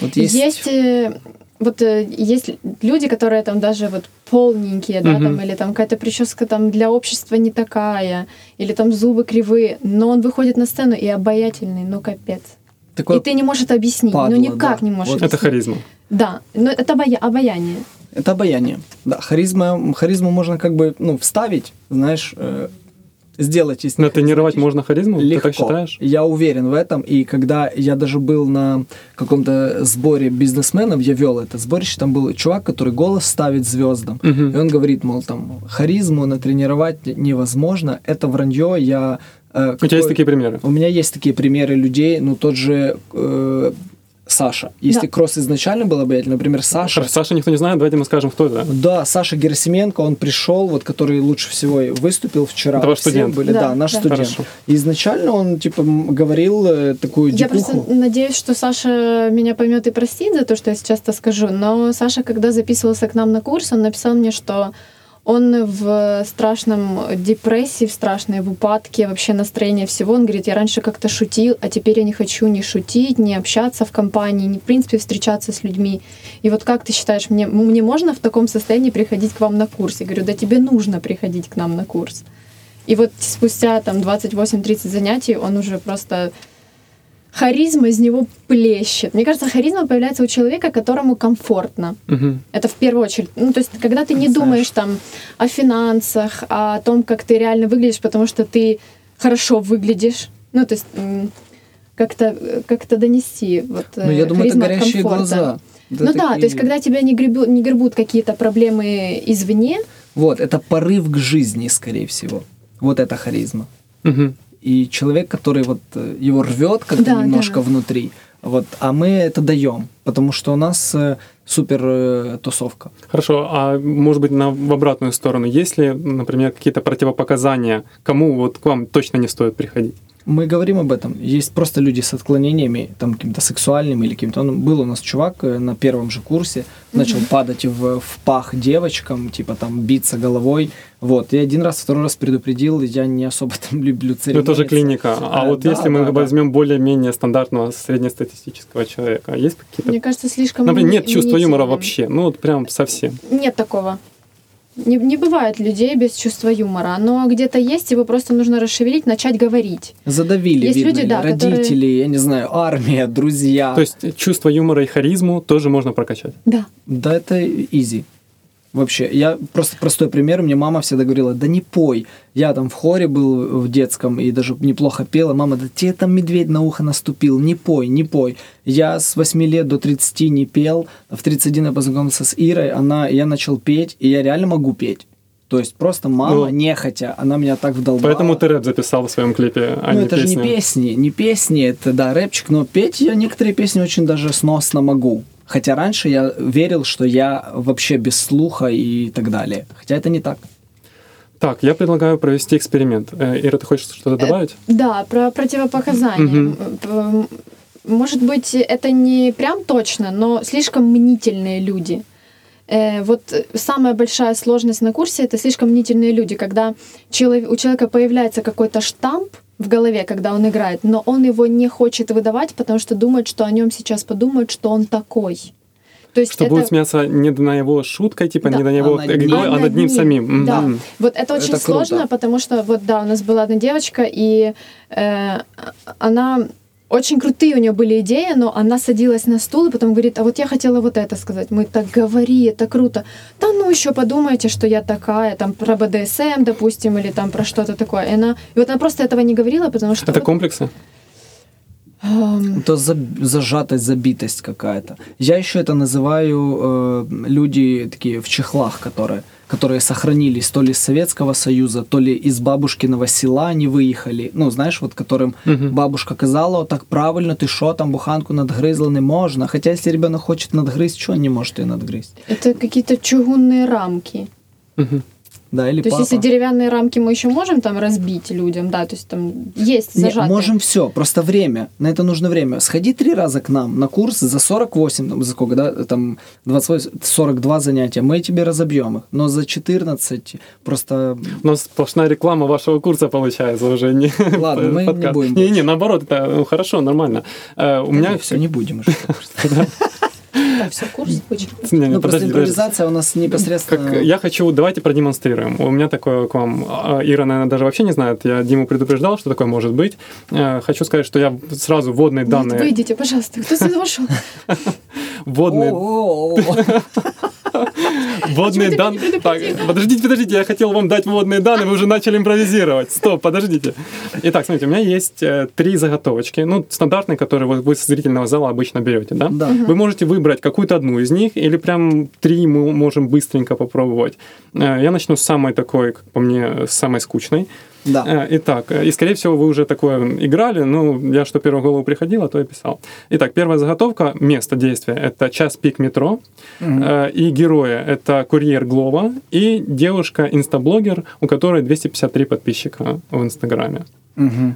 Вот есть... Есть, э, вот э, есть люди, которые там даже вот полненькие, да, Мгм. там, или там какая-то прическа там для общества не такая, или там зубы кривые, но он выходит на сцену и обаятельный, ну капец. такой и ты не можешь это объяснить, падла, ну никак да. не можешь Вот. Это объяснить. харизма. Да, но это обая- обаяние. Это обаяние. Да, харизма, харизму можно как бы, ну, вставить, знаешь, э, сделать из них Натренировать знаете, можно харизму? Легко. Ты так считаешь? Я уверен в этом. И когда я даже был на каком-то сборе бизнесменов, я вел это сборище, там был чувак, который голос ставит звездам. Мгм. И он говорит, мол, там, харизму натренировать невозможно, это вранье, я... э, У тебя есть какой- такие примеры? У меня есть такие примеры людей, ну, тот же э, Саша. Если Да. Кросс изначально был обаятельный, например, Саша... Саша никто не знает, давайте мы скажем, кто это. Да, Саша Герасименко, он пришел, вот который лучше всего и выступил вчера. Это ваш студент? Были, да, Да, наш да. студент. Хорошо. Изначально он, типа, говорил э, такую Я дикуху. просто надеюсь, что Саша меня поймет и простит за то, что я сейчас это скажу. Но Саша, когда записывался к нам на курс, он написал мне, что он в страшном депрессии, в страшной упадке вообще настроения всего. Он говорит, я раньше как-то шутил, а теперь я не хочу ни шутить, ни общаться в компании, ни в принципе встречаться с людьми. И вот как ты считаешь, мне, мне можно в таком состоянии приходить к вам на курс? Я говорю, да тебе нужно приходить к нам на курс. И вот спустя там 28-30 занятий он уже просто харизма из него плещет. Мне кажется, харизма появляется у человека, которому комфортно. Мгм. Это в первую очередь. Ну, то есть, когда ты не Знаешь. думаешь там о финансах, о том, как ты реально выглядишь, потому что ты хорошо выглядишь. Ну, то есть, как-то как донести вот Ну, я э, думаю, это горящие комфорта. глаза. Это ну да, такие- то есть, когда тебя не гребут, не гребут какие-то проблемы извне, Вот, это порыв к жизни, скорее всего. Вот это харизма. Мгм. И человек, который вот э, его рвет как-то Да, немножко да. внутри, вот, а мы это даем, потому что у нас э, супер э, тусовка. Хорошо, а может быть на, в обратную сторону, есть ли, например, какие-то противопоказания, кому вот к вам точно не стоит приходить? Мы говорим об этом. Есть просто люди с отклонениями, там, каким-то сексуальным или каким-то. Ну, был у нас чувак э, на первом же курсе, начал падать в, в пах девочкам, типа там биться головой. Вот. И один раз, второй раз предупредил, я не особо там люблю Ну, церемониться. это уже клиника. А Э, вот да, если мы да, да. возьмем более-менее стандартного среднестатистического человека, есть какие-то... Мне кажется, слишком... Например, нет чувства юмора вообще. Ну, вот прям совсем. Нет такого. Не, не бывает людей без чувства юмора. Но где-то есть, его просто нужно расшевелить, начать говорить. Задавили, Есть видно, люди, да, которые- родители, я не знаю, армия, друзья. То есть чувство юмора и харизму тоже можно прокачать. Да. Да, это изи. Вообще, я просто простой пример. Мне мама всегда говорила, да не пой. Я там в хоре был в детском и даже неплохо пела. Мама, да тебе там медведь на ухо наступил. Не пой, не пой. Я с 8 лет до 30 не пел. В 31 я познакомился с Ирой. Она, я начал петь, и я реально могу петь. То есть просто мама, Ну, нехотя, она меня так вдолбала. Поэтому ты рэп записал в своем клипе, а ну, не это же не песни, не песни, это, да, рэпчик, но петь я некоторые песни очень даже сносно могу. Хотя раньше я верил, что я вообще без слуха и так далее. Хотя это не так. Так, я предлагаю провести эксперимент. Э, Ира, ты хочешь что-то добавить? Да, про противопоказания. П- Может быть, это не прям точно, но слишком мнительные люди. Э, Вот э, самая большая сложность на курсе это слишком мнительные люди, когда челов- у человека появляется какой-то штамп в голове, когда он играет, но он его не хочет выдавать, потому что думает, что о нем сейчас подумают, что он такой. То есть Что это... будет смеяться не на его шуткой, типа Да. не на его А над игрой, ним. а над ним самим. Да. Мгм. Вот это очень Это круто. сложно, потому что вот да, у нас была одна девочка, и э, она очень крутые у нее были идеи, но она садилась на стул и потом говорит, а вот я хотела вот это сказать. Мы так говори, это круто. Да ну еще подумайте, что я такая, там про БДСМ, допустим, или там про что-то такое. И, она, и вот она просто этого не говорила, потому что... Это вот, комплексы? Это за- зажатость, забитость какая-то. Я еще это называю э, люди такие в чехлах, которые, которые сохранились то ли из Советского Союза, то ли из бабушкиного села они выехали. Ну, знаешь, вот которым Мгм. бабушка казала, «О, так правильно, ты що там буханку надгрызла не можна. Хотя если ребенок хочет надгрызть, что он не может ее надгрызть? это какие-то чугунные рамки. Мгм. Да, или То есть, папа. если деревянные рамки мы еще можем там разбить людям, да, то есть там есть Не, зажатые. можем все, просто время. На это нужно время. Сходи три раза к нам на курс за 48, там, за сколько, да, там 28, 42 занятия. Мы тебе разобьем их. Но за 14 просто... У нас сплошная реклама вашего курса получается уже. Не Ладно, мы не подкаст. будем Не, не, больше. наоборот, это ну, хорошо, нормально. Э, У меня все, не будем уже. Так, все, курс звучит. Не, не, Ну, просто подожди. импровизация у нас непосредственно... Как, я хочу, давайте продемонстрируем. У меня такое к вам. а, Ира, наверное, даже вообще не знает. Я Диму предупреждал, что такое может быть. Э, Хочу сказать, что я сразу вводные Нет, данные... выйдите, пожалуйста. Кто сюда вошел? Почему ты данные... Так, подождите, подождите, я хотел вам дать вводные данные, вы уже начали импровизировать. Стоп, подождите. Итак, смотрите, у меня есть э, три заготовочки, ну, стандартные, которые вы, вы с зрительного зала обычно берете, да? Да. Вы можете выбрать какую-то одну из них, или прям три мы можем быстренько попробовать. Э, Я начну с самой такой, как по мне, самой скучной. Да. Э, Итак, э, и скорее всего вы уже такое играли, ну, я что первое в голову приходило, то и писал. Итак, первая заготовка, место действия — это час пик метро. Э, и герои — это курьер Глова и девушка-инстаблогер, у которой 253 подписчика в Инстаграме.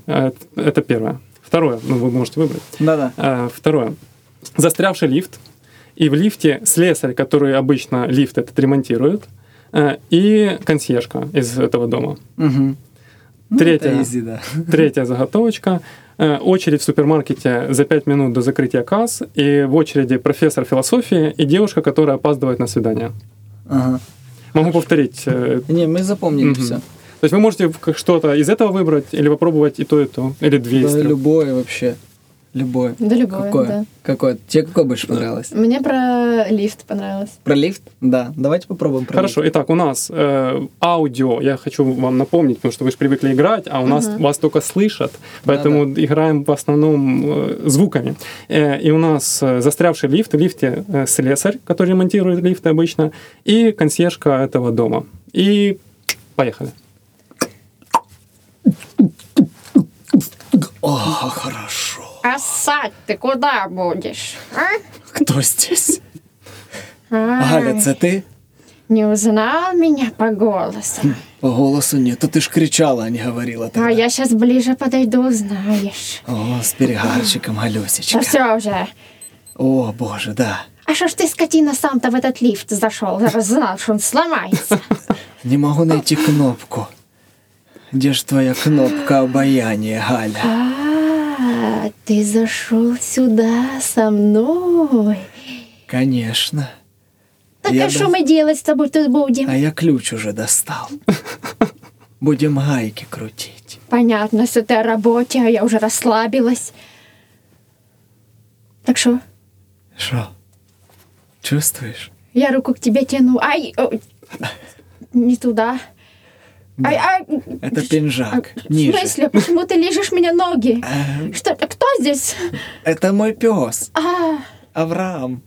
Э, Это первое. Второе, ну, вы можете выбрать. Да-да. Второе. Застрявший лифт. И в лифте слесарь, который обычно лифт этот ремонтирует, э, и консьержка из этого дома. Мгм. Ну, Третье. это easy, да. Третья заготовочка. Э, Очередь в супермаркете за 5 минут до закрытия касс. И в очереди профессор философии и девушка, которая опаздывает на свидание. Ага. Могу повторить. э, Не, мы запомнили Мгм. все. То есть вы можете что-то из этого выбрать или попробовать и то, и то. Или две Да, любое вообще. Любое. Да, любое, Какое? да. Какое? Тебе какое больше понравилось? Мне про лифт понравилось. Про лифт? Да. Давайте попробуем про Хорошо, итак, у нас э, аудио, я хочу вам напомнить, потому что вы же привыкли играть, а у нас Мгм. вас только слышат, поэтому играем в основном э, звуками. Э, и у нас э, застрявший лифт, в лифте э, слесарь, который ремонтирует лифты обычно, и консьержка этого дома. И поехали. лифт. О, хорошо. А сать ты куда будешь? А? Кто здесь? Ай, Галя, це ти? Не узнал меня по голосу? По голосу нет, а ты ж кричала, а не говорила А тогда. я сейчас ближе подойду, знаешь. О, с перегарчиком, Да Алюсечка. все уже. О, боже, да. А что ж ты, скотина, сам-то в этот лифт зашел? Зараз знал, что он сломается. Не могу найти кнопку. Где ж твоя кнопка обаяния, Галя? А, ты зашел сюда со мной. Конечно. Так Я а что да- мы делать с тобой тут будем? А я ключ уже достал. Будем гайки крутить. Понятно, с этой работе, а я уже расслабилась. Так что, Что? Чувствуешь? я руку к тебе тяну. Ай, ой, не туда. Ай, ай, Это пинжак. в Ниже. смысле, почему ты лижешь меня ноги? А, Что, кто здесь? Это мой пес. А, Авраам.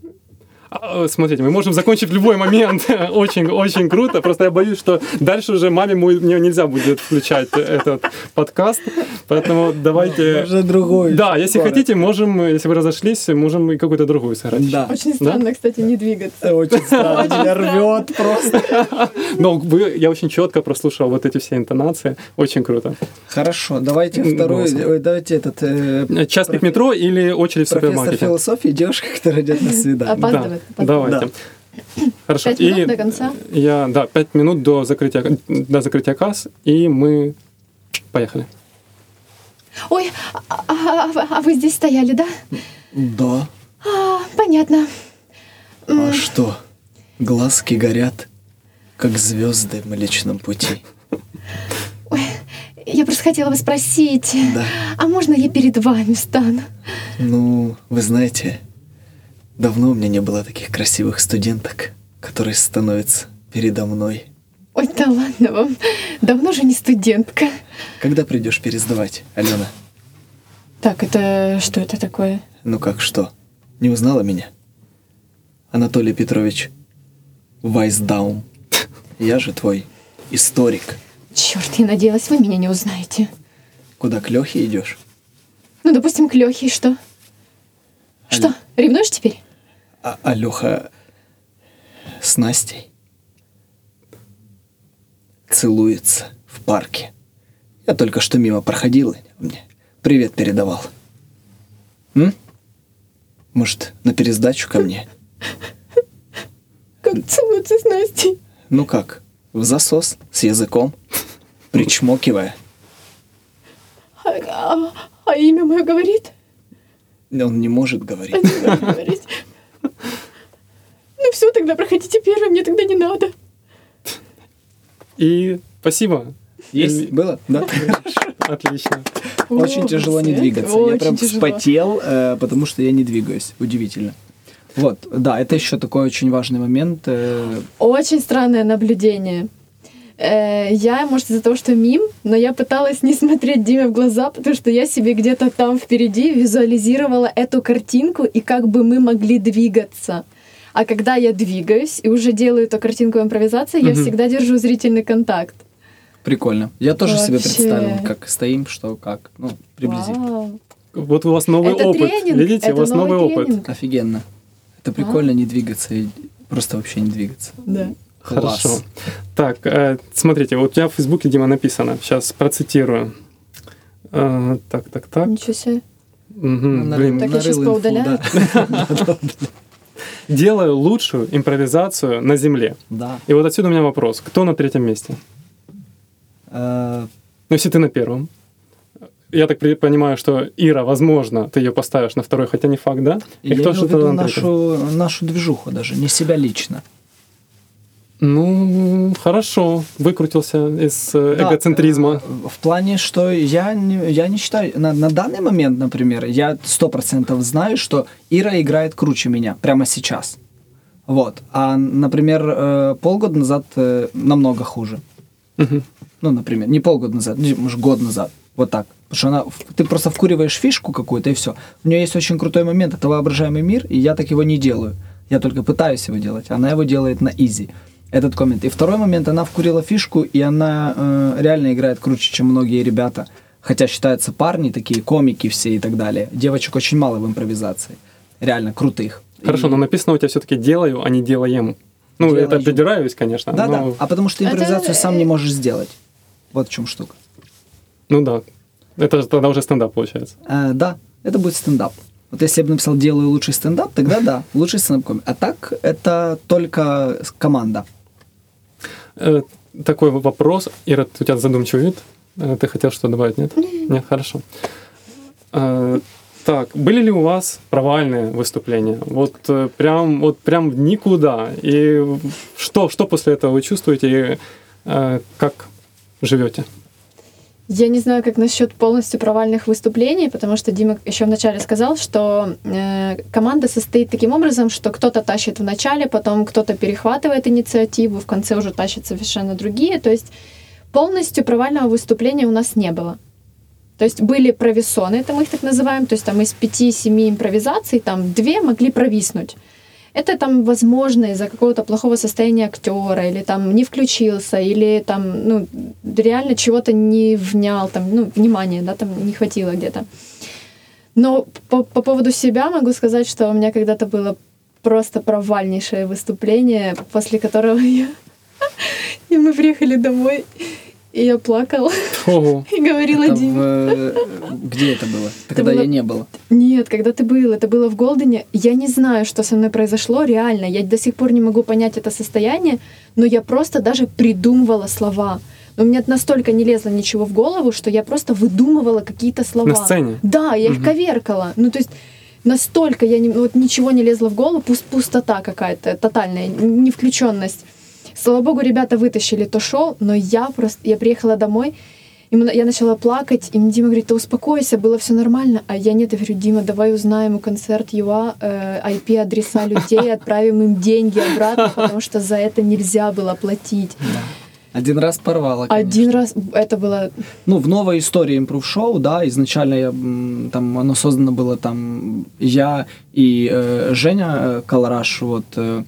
А, Смотрите, мы можем закончить в любой момент. Очень, очень круто. Просто я боюсь, что дальше уже маме мне нельзя будет включать этот подкаст. Поэтому давайте... Уже другой. Да, если хотите, можем, если вы разошлись, можем и какую-то другую сыграть. Да. Очень странно, кстати, не двигаться. Очень странно. Меня рвет просто. Но вы, я очень четко прослушал вот эти все интонации. Очень круто. Хорошо, давайте второй. Давайте этот. э, Час пик профи- метро или очередь в Профессор супермаркете? философии, девушка, которая идет на свидание. Опаздывает. Да, давайте. Хорошо. Пять минут И до конца? Я, да, пять минут до закрытия, до закрытия касс, и мы поехали. ой, а, а- а- вы здесь стояли, да? Да. А, понятно. А что? Глазки горят, как звезды в Млечном пути. Ой, я просто хотела вас спросить, Да. а можно я перед вами стану? Ну, вы знаете, давно у меня не было таких красивых студенток, которые становятся передо мной. Ой, да ладно вам. Давно же не студентка. Когда придешь пересдавать, Алена? Так, это что это такое? Ну как что? Не узнала меня? Анатолий Петрович Вайсдаум. Я же твой историк. Черт, я надеялась, вы меня не узнаете. Куда к Лехе идешь? Ну, допустим, к Лехе, и что? Что, ревнуешь теперь? А, а Леха с Настей целуется в парке. Я только что мимо проходил, и мне привет передавал. М? Может, на пересдачу ко мне? Как целуются с Настей. Ну как, в засос с языком, причмокивая. А, а- а имя мое говорит? Он не может А говорить. не надо говорить. Ну все, тогда проходите первым, мне тогда не надо. И спасибо. Есть? Было? Да? Отлично. Очень О, тяжело не двигаться. Я очень прям тяжело. вспотел, э, потому что я не двигаюсь. Удивительно. Вот, да, это еще такой очень важный момент. э, Очень странное наблюдение. Э, Я, может, из-за того, что мим, но я пыталась не смотреть Диме в глаза, потому что я себе где-то там впереди визуализировала эту картинку и как бы мы могли двигаться. А когда я двигаюсь и уже делаю эту картинку импровизации, я всегда держу зрительный контакт. Прикольно. Я тоже себе представил, как стоим, что как. Ну, приблизительно. Вау. Вот у вас новый Это опыт. тренинг, Видите, это у вас новый, опыт. тренинг. Офигенно. Это прикольно не двигаться и просто вообще не двигаться. Да. Класс. Хорошо. Так, э, смотрите, вот у тебя в Фейсбуке, Дима, написано. Сейчас процитирую. Э, так, так, так. Ничего себе. Нарыл- блин. Так я инфу, поудаляю. да. Делаю лучшую импровизацию на Земле. Да. И вот отсюда у меня вопрос. Кто на третьем месте? Э, Ну, если ты на первом. Я так понимаю, что Ира, возможно, ты ее поставишь на второй, хотя не факт, да? И Я кто имел в виду нашу, нашу движуху даже, не себя лично. Ну, хорошо, выкрутился из э, Да, эгоцентризма. э, В плане, что я не, я не считаю... На, на данный момент, например, я сто процентов знаю, что Ира играет круче меня прямо сейчас. Вот. А, например, э, полгода назад намного хуже. Мгм. Ну, например, не полгода назад, не, может, год назад. Вот так. Потому что она, ты просто вкуриваешь фишку какую-то, и все. У нее есть очень крутой момент, это воображаемый мир, и я так его не делаю. Я только пытаюсь его делать. Она его делает на изи. Этот коммент. И второй момент, она вкурила фишку, и она э, реально играет круче, чем многие ребята. Хотя считаются парни такие, комики все и так далее. Девочек очень мало в импровизации. Реально крутых. Хорошо, И- но написано у тебя все-таки делаю, а не делаем. Ну, дело это придираюсь, конечно. Да, да. но- А потому что Это, импровизацию сам э, не можешь сделать. Вот в чем штука. Ну да. Это же тогда уже стендап получается. Э, да, это будет стендап. Вот если я бы написал «делаю лучший стендап», тогда да, лучший стендап-комик. А так это только команда. Э, Такой вопрос. Ира, у тебя задумчивый вид. Э, Ты хотел что добавить, нет? Нет, хорошо. Э, Так, были ли у вас провальные выступления? Вот прям, вот прям никуда. И что, что после этого вы чувствуете и э, как живете? Я не знаю, как насчет полностью провальных выступлений, потому что Дима еще вначале сказал, что э, команда состоит таким образом, что кто-то тащит в начале, потом кто-то перехватывает инициативу, в конце уже тащат совершенно другие. То есть полностью провального выступления у нас не было. То есть были провисоны, это мы их так называем, то есть там из пяти-семи импровизаций, там две могли провиснуть. Это там, возможно, из-за какого-то плохого состояния актера, или там не включился, или там, ну, реально чего-то не внял, там, ну, внимания, да, там не хватило где-то. Но по, по поводу себя могу сказать, что у меня когда-то было просто провальнейшее выступление, после которого я... И мы приехали домой, и я плакала Ого. и говорила Это Диме. э, Где это было? Это когда было- я не было. Нет, когда ты был, это было в Голдене. Я не знаю, что со мной произошло, реально. Я до сих пор не могу понять это состояние, но я просто даже придумывала слова. Но мне настолько не лезло ничего в голову, что я просто выдумывала какие-то слова. На сцене? Да, я их коверкала. Ну, то есть настолько я не, вот ничего не лезло в голову, пуст, пустота какая-то, тотальная, невключенность. Слава богу, ребята вытащили то шоу, но я просто, я приехала домой, и я начала плакать, и мне Дима говорит, да успокойся, было все нормально. А я нет, я говорю, Дима, давай узнаем у концерт ЮА э, IP-адреса людей, отправим им деньги обратно, потому что за это нельзя было платить. Один раз порвало, конечно. Один раз это было... Ну, в новой истории импров-шоу, да, изначально я, там оно создано было там я и э, Женя э, Колораш, вот, э,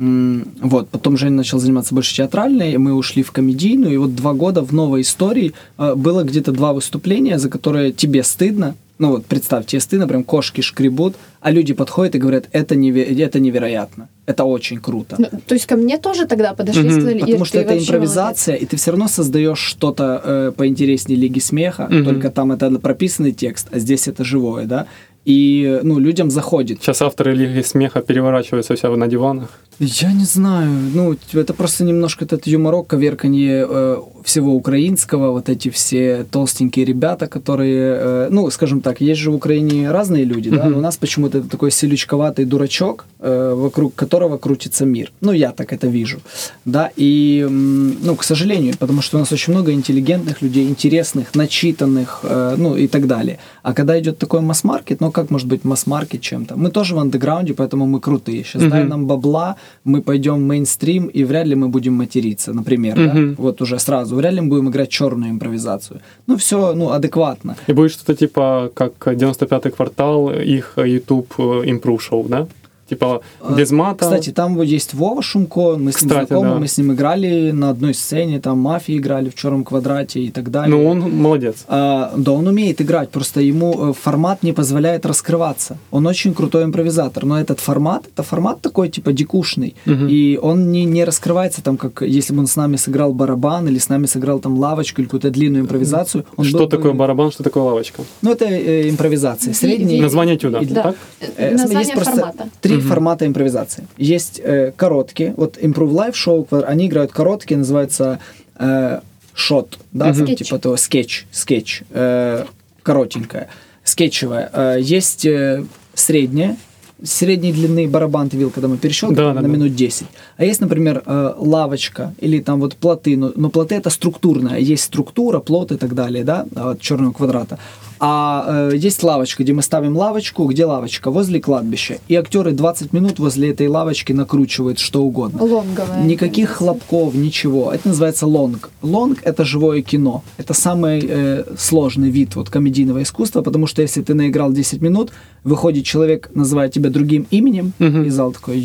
вот, потом Женя начал заниматься больше театральной, мы ушли в комедийную, и вот два года в новой истории э, было где-то два выступления, за которые тебе стыдно, ну вот представь, тебе стыдно, прям кошки шкребут, а люди подходят и говорят, это, неве- это невероятно, это очень круто. ну, то есть ко мне тоже тогда подошли и Мгм. сказали, «Ир, Потому что это импровизация, и ты все равно создаешь что-то э, поинтереснее Лиги смеха, Мгм. только там это прописанный текст, а здесь это живое, да. И ну, людям заходит. Сейчас авторы Лиги Смеха переворачиваются все на диванах. Я не знаю, ну, это просто немножко этот юморок, коверканье э, всего украинского, вот эти все толстенькие ребята, которые, э, ну, скажем так, есть же в Украине разные люди, да, Мгм. но у нас почему-то это такой селючковатый дурачок, э, вокруг которого крутится мир. Ну, я так это вижу, да, и, ну, к сожалению, потому что у нас очень много интеллигентных людей, интересных, начитанных, э, ну, и так далее. А когда идет такой масс-маркет, ну, как может быть масс-маркет чем-то? Мы тоже в андеграунде, поэтому мы крутые. Сейчас дай Мгм. нам бабла, мы пойдем в мейнстрим, и вряд ли мы будем материться, например, Мгм. да? Вот уже сразу. Вряд ли мы будем играть черную импровизацию. Ну, все, ну, адекватно. И будет что-то типа как 95-й квартал, их YouTube импрув шоу, да? Типа А, без мата. Кстати, там вот есть Вова Шумко, мы с ним Кстати, знакомы, да. мы с ним играли на одной сцене, там мафии играли в черном квадрате и так далее. ну он молодец. А, да, он умеет играть, просто ему э, формат не позволяет раскрываться. Он очень крутой импровизатор, но этот формат, это формат такой типа дикушный, Мгм. и он не, не раскрывается там, как если бы он с нами сыграл барабан или с нами сыграл там лавочку или какую-то длинную импровизацию. Он что был бы- такое барабан, что такое лавочка? Ну, это э, импровизация. Средний... Название тюда, Да. так? Э, Название есть просто формата. три Мгм. формата импровизации. Есть э, короткие, вот Improve Live шоу, они играют короткие, называется э, шот, да, там, типа того, скетч, скетч, э, коротенькая, скетчевая. Э, есть э, средняя, средней длины барабан ты видел, когда мы Да, да, на да. минут 10. А есть, например, э, лавочка или там вот плоты, но, но плоты это структурная, есть структура, плот и так далее, да, от черного квадрата. А э, есть лавочка, где мы ставим лавочку, где лавочка? Возле кладбища. И актеры 20 минут возле этой лавочки накручивают что угодно. Лонговая. Никаких хлопков, ничего. Это называется лонг. Лонг — это живое кино. Это самый э, сложный вид вот, комедийного искусства, потому что если ты наиграл 10 минут, выходит человек, называет тебя другим именем, Мгм. и зал такой,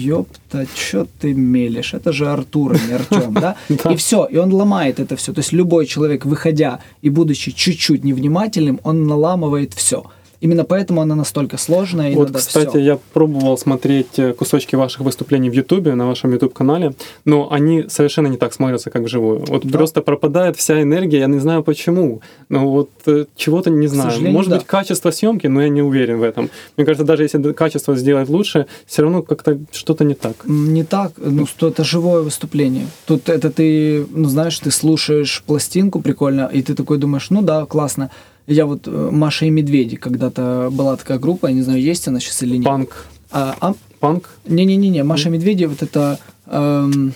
ёпта, чё ты мелешь? Это же Артур, а не Артем? Да. И все, и он ломает это все. То есть любой человек, выходя и будучи чуть-чуть невнимательным, он наламывает все. Именно поэтому она настолько сложная. И Вот, кстати, всё. я пробовал смотреть э, кусочки ваших выступлений в Ютубе, на вашем Ютуб-канале, но они совершенно не так смотрятся, как вживую. Вот Да. просто пропадает вся энергия, я не знаю почему. Но вот э, чего-то не знаю. Может да. быть, качество съемки, но я не уверен в этом. Мне кажется, даже если качество сделать лучше, все равно как-то что-то не так. Не так, ну что это живое выступление. Тут это ты, ну знаешь, ты слушаешь пластинку прикольно, и ты такой думаешь, ну да, классно. Я вот э, Маша и Медведи, когда-то была такая группа, я не знаю, есть она сейчас или нет. Панк. А, а, Панк? не-не-не, Маша и Медведи, вот это... эм,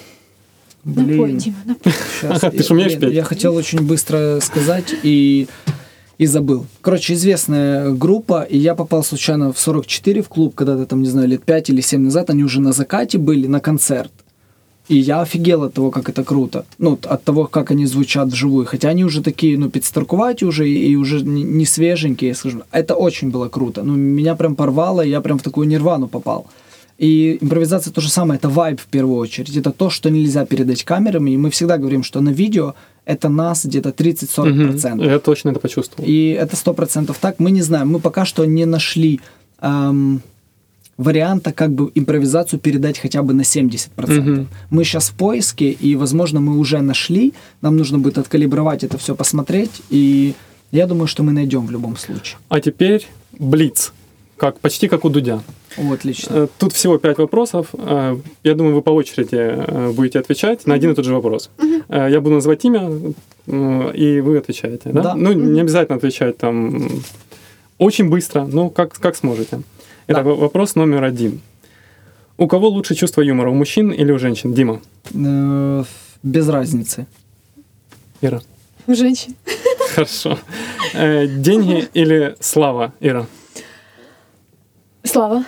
Напой, блин, Дима, напой. щас, Ты ж умеешь блин, петь? Я хотел очень быстро сказать и и забыл. Короче, известная группа, и я попал случайно в 44 в клуб, когда-то там, не знаю, лет 5 или 7 назад, они уже на закате были, на концерт. И я офигел от того, как это круто. Ну, от того, как они звучат вживую. Хотя они уже такие, ну, підстаркувати уже, и уже не свеженькие, скажем. Это очень было круто. Ну, меня прям порвало, и я прям в такую нирвану попал. И импровизация то же самое, это вайб в первую очередь. Это то, что нельзя передать камерами. И мы всегда говорим, что на видео это нас где-то 30-40%. Мгм. Я точно это почувствовал. И это сто процентов так. Мы не знаем, мы пока что не нашли эм, варианта, как бы импровизацию передать хотя бы на 70%. Мгм. Мы сейчас в поиске, и, возможно, мы уже нашли. Нам нужно будет откалибровать это все, посмотреть. И я думаю, что мы найдем в любом случае. А теперь Блиц. Как, почти как у Дудя. О, отлично. Э, Тут всего пять вопросов. Э, Я думаю, вы по очереди э, будете отвечать на один и тот же вопрос. Э, Я буду называть имя, и вы отвечаете. Да? Да. Ну, не обязательно отвечать там очень быстро, но как, как сможете. Итак, Да. во- вопрос номер один. У кого лучше чувство юмора, у мужчин или у женщин? Дима, Э, без разницы. Ира. У женщин. Хорошо. Э, Деньги или слава, Ира? Слава.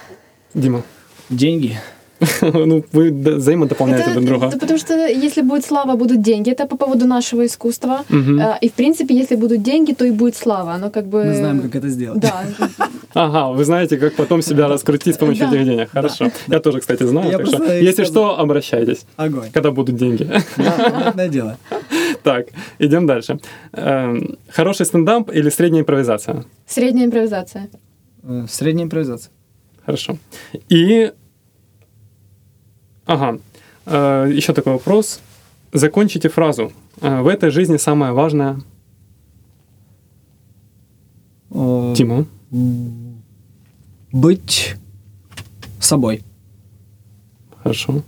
Дима. Деньги. Ну, вы взаимодополняете друг друга. это потому что если будет слава, будут деньги. Это по поводу нашего искусства. А, И в принципе, если будут деньги, то и будет слава. Оно как бы... Мы знаем, как это сделать. Да. Ага, вы знаете, как потом себя раскрутить с помощью этих денег. Хорошо. Я тоже, кстати, знаю. Так что, если что, обращайтесь, Огонь. когда будут деньги. Да, дело. Так, идем дальше. Эм, Хороший стендап или средняя импровизация? Средняя импровизация. Э, Средняя импровизация. Хорошо. И... Ага. Э, Еще такой вопрос. Закончите фразу. Э, В этой жизни самое важное... О, Тима. Быть собой. Хорошо.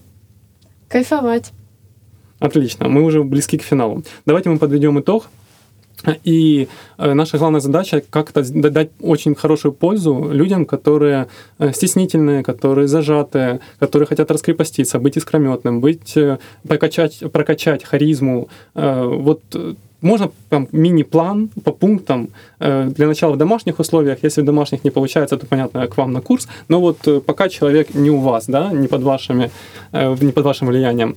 Кайфовать. Отлично, мы уже близки к финалу. Давайте мы подведем итог. И э, наша главная задача как-то дать очень хорошую пользу людям, которые э, стеснительные, которые зажатые, которые хотят раскрепоститься, быть искрометным, быть, э, прокачать, прокачать харизму. Вот можно там мини-план по пунктам для начала в домашних условиях. Если в домашних не получается, то понятно к вам на курс. Но вот пока человек не у вас, да, не под вашими, не под вашим влиянием,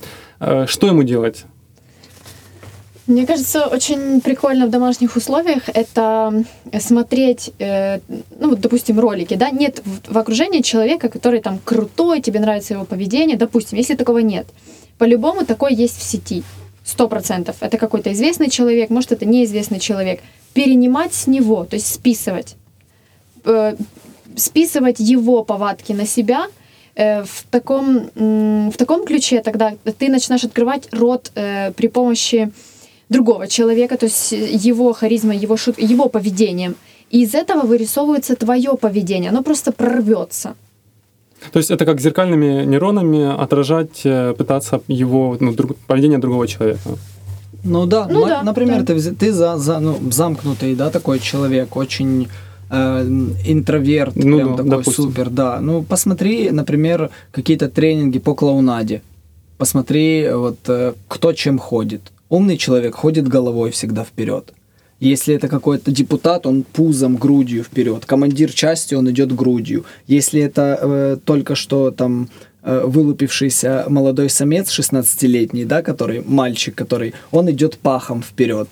что ему делать? Мне кажется, очень прикольно в домашних условиях это смотреть, э, ну вот, допустим, ролики, да, нет в, в окружении человека, который там крутой, тебе нравится его поведение, допустим, если такого нет, по-любому такой есть в сети, сто процентов. Это какой-то известный человек, может, это неизвестный человек. Перенимать с него, то есть списывать, Э, списывать его повадки на себя, э, в таком, в таком ключе тогда ты начинаешь открывать рот э, при помощи другого человека, то есть э, его харизма, его шут, его поведением. И из этого вырисовывается твое поведение, оно просто прорвется. То есть это как зеркальными нейронами отражать, э, пытаться его ну, друг- поведение другого человека. Ну да, Ну на- да, например, да. ты, ты за, за, ну, замкнутый, да, такой человек, очень э, интроверт, Ну прям да, такой допустим. супер, да. Ну, посмотри, например, какие-то тренинги по клоунаде. Посмотри, вот э, кто чем ходит. Умный человек ходит головой всегда вперед. Если это какой-то депутат, он пузом, грудью вперед. Командир части, он идет грудью. Если это э, только что там э, вылупившийся молодой самец 16-летний, да, который мальчик, который, он идет пахом вперед.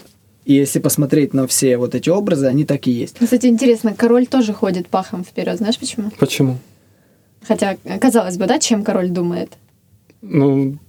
И если посмотреть на все вот эти образы, они так и есть. Кстати, интересно, король тоже ходит пахом вперед, знаешь почему? Почему? Хотя, казалось бы, да, чем король думает? Ну,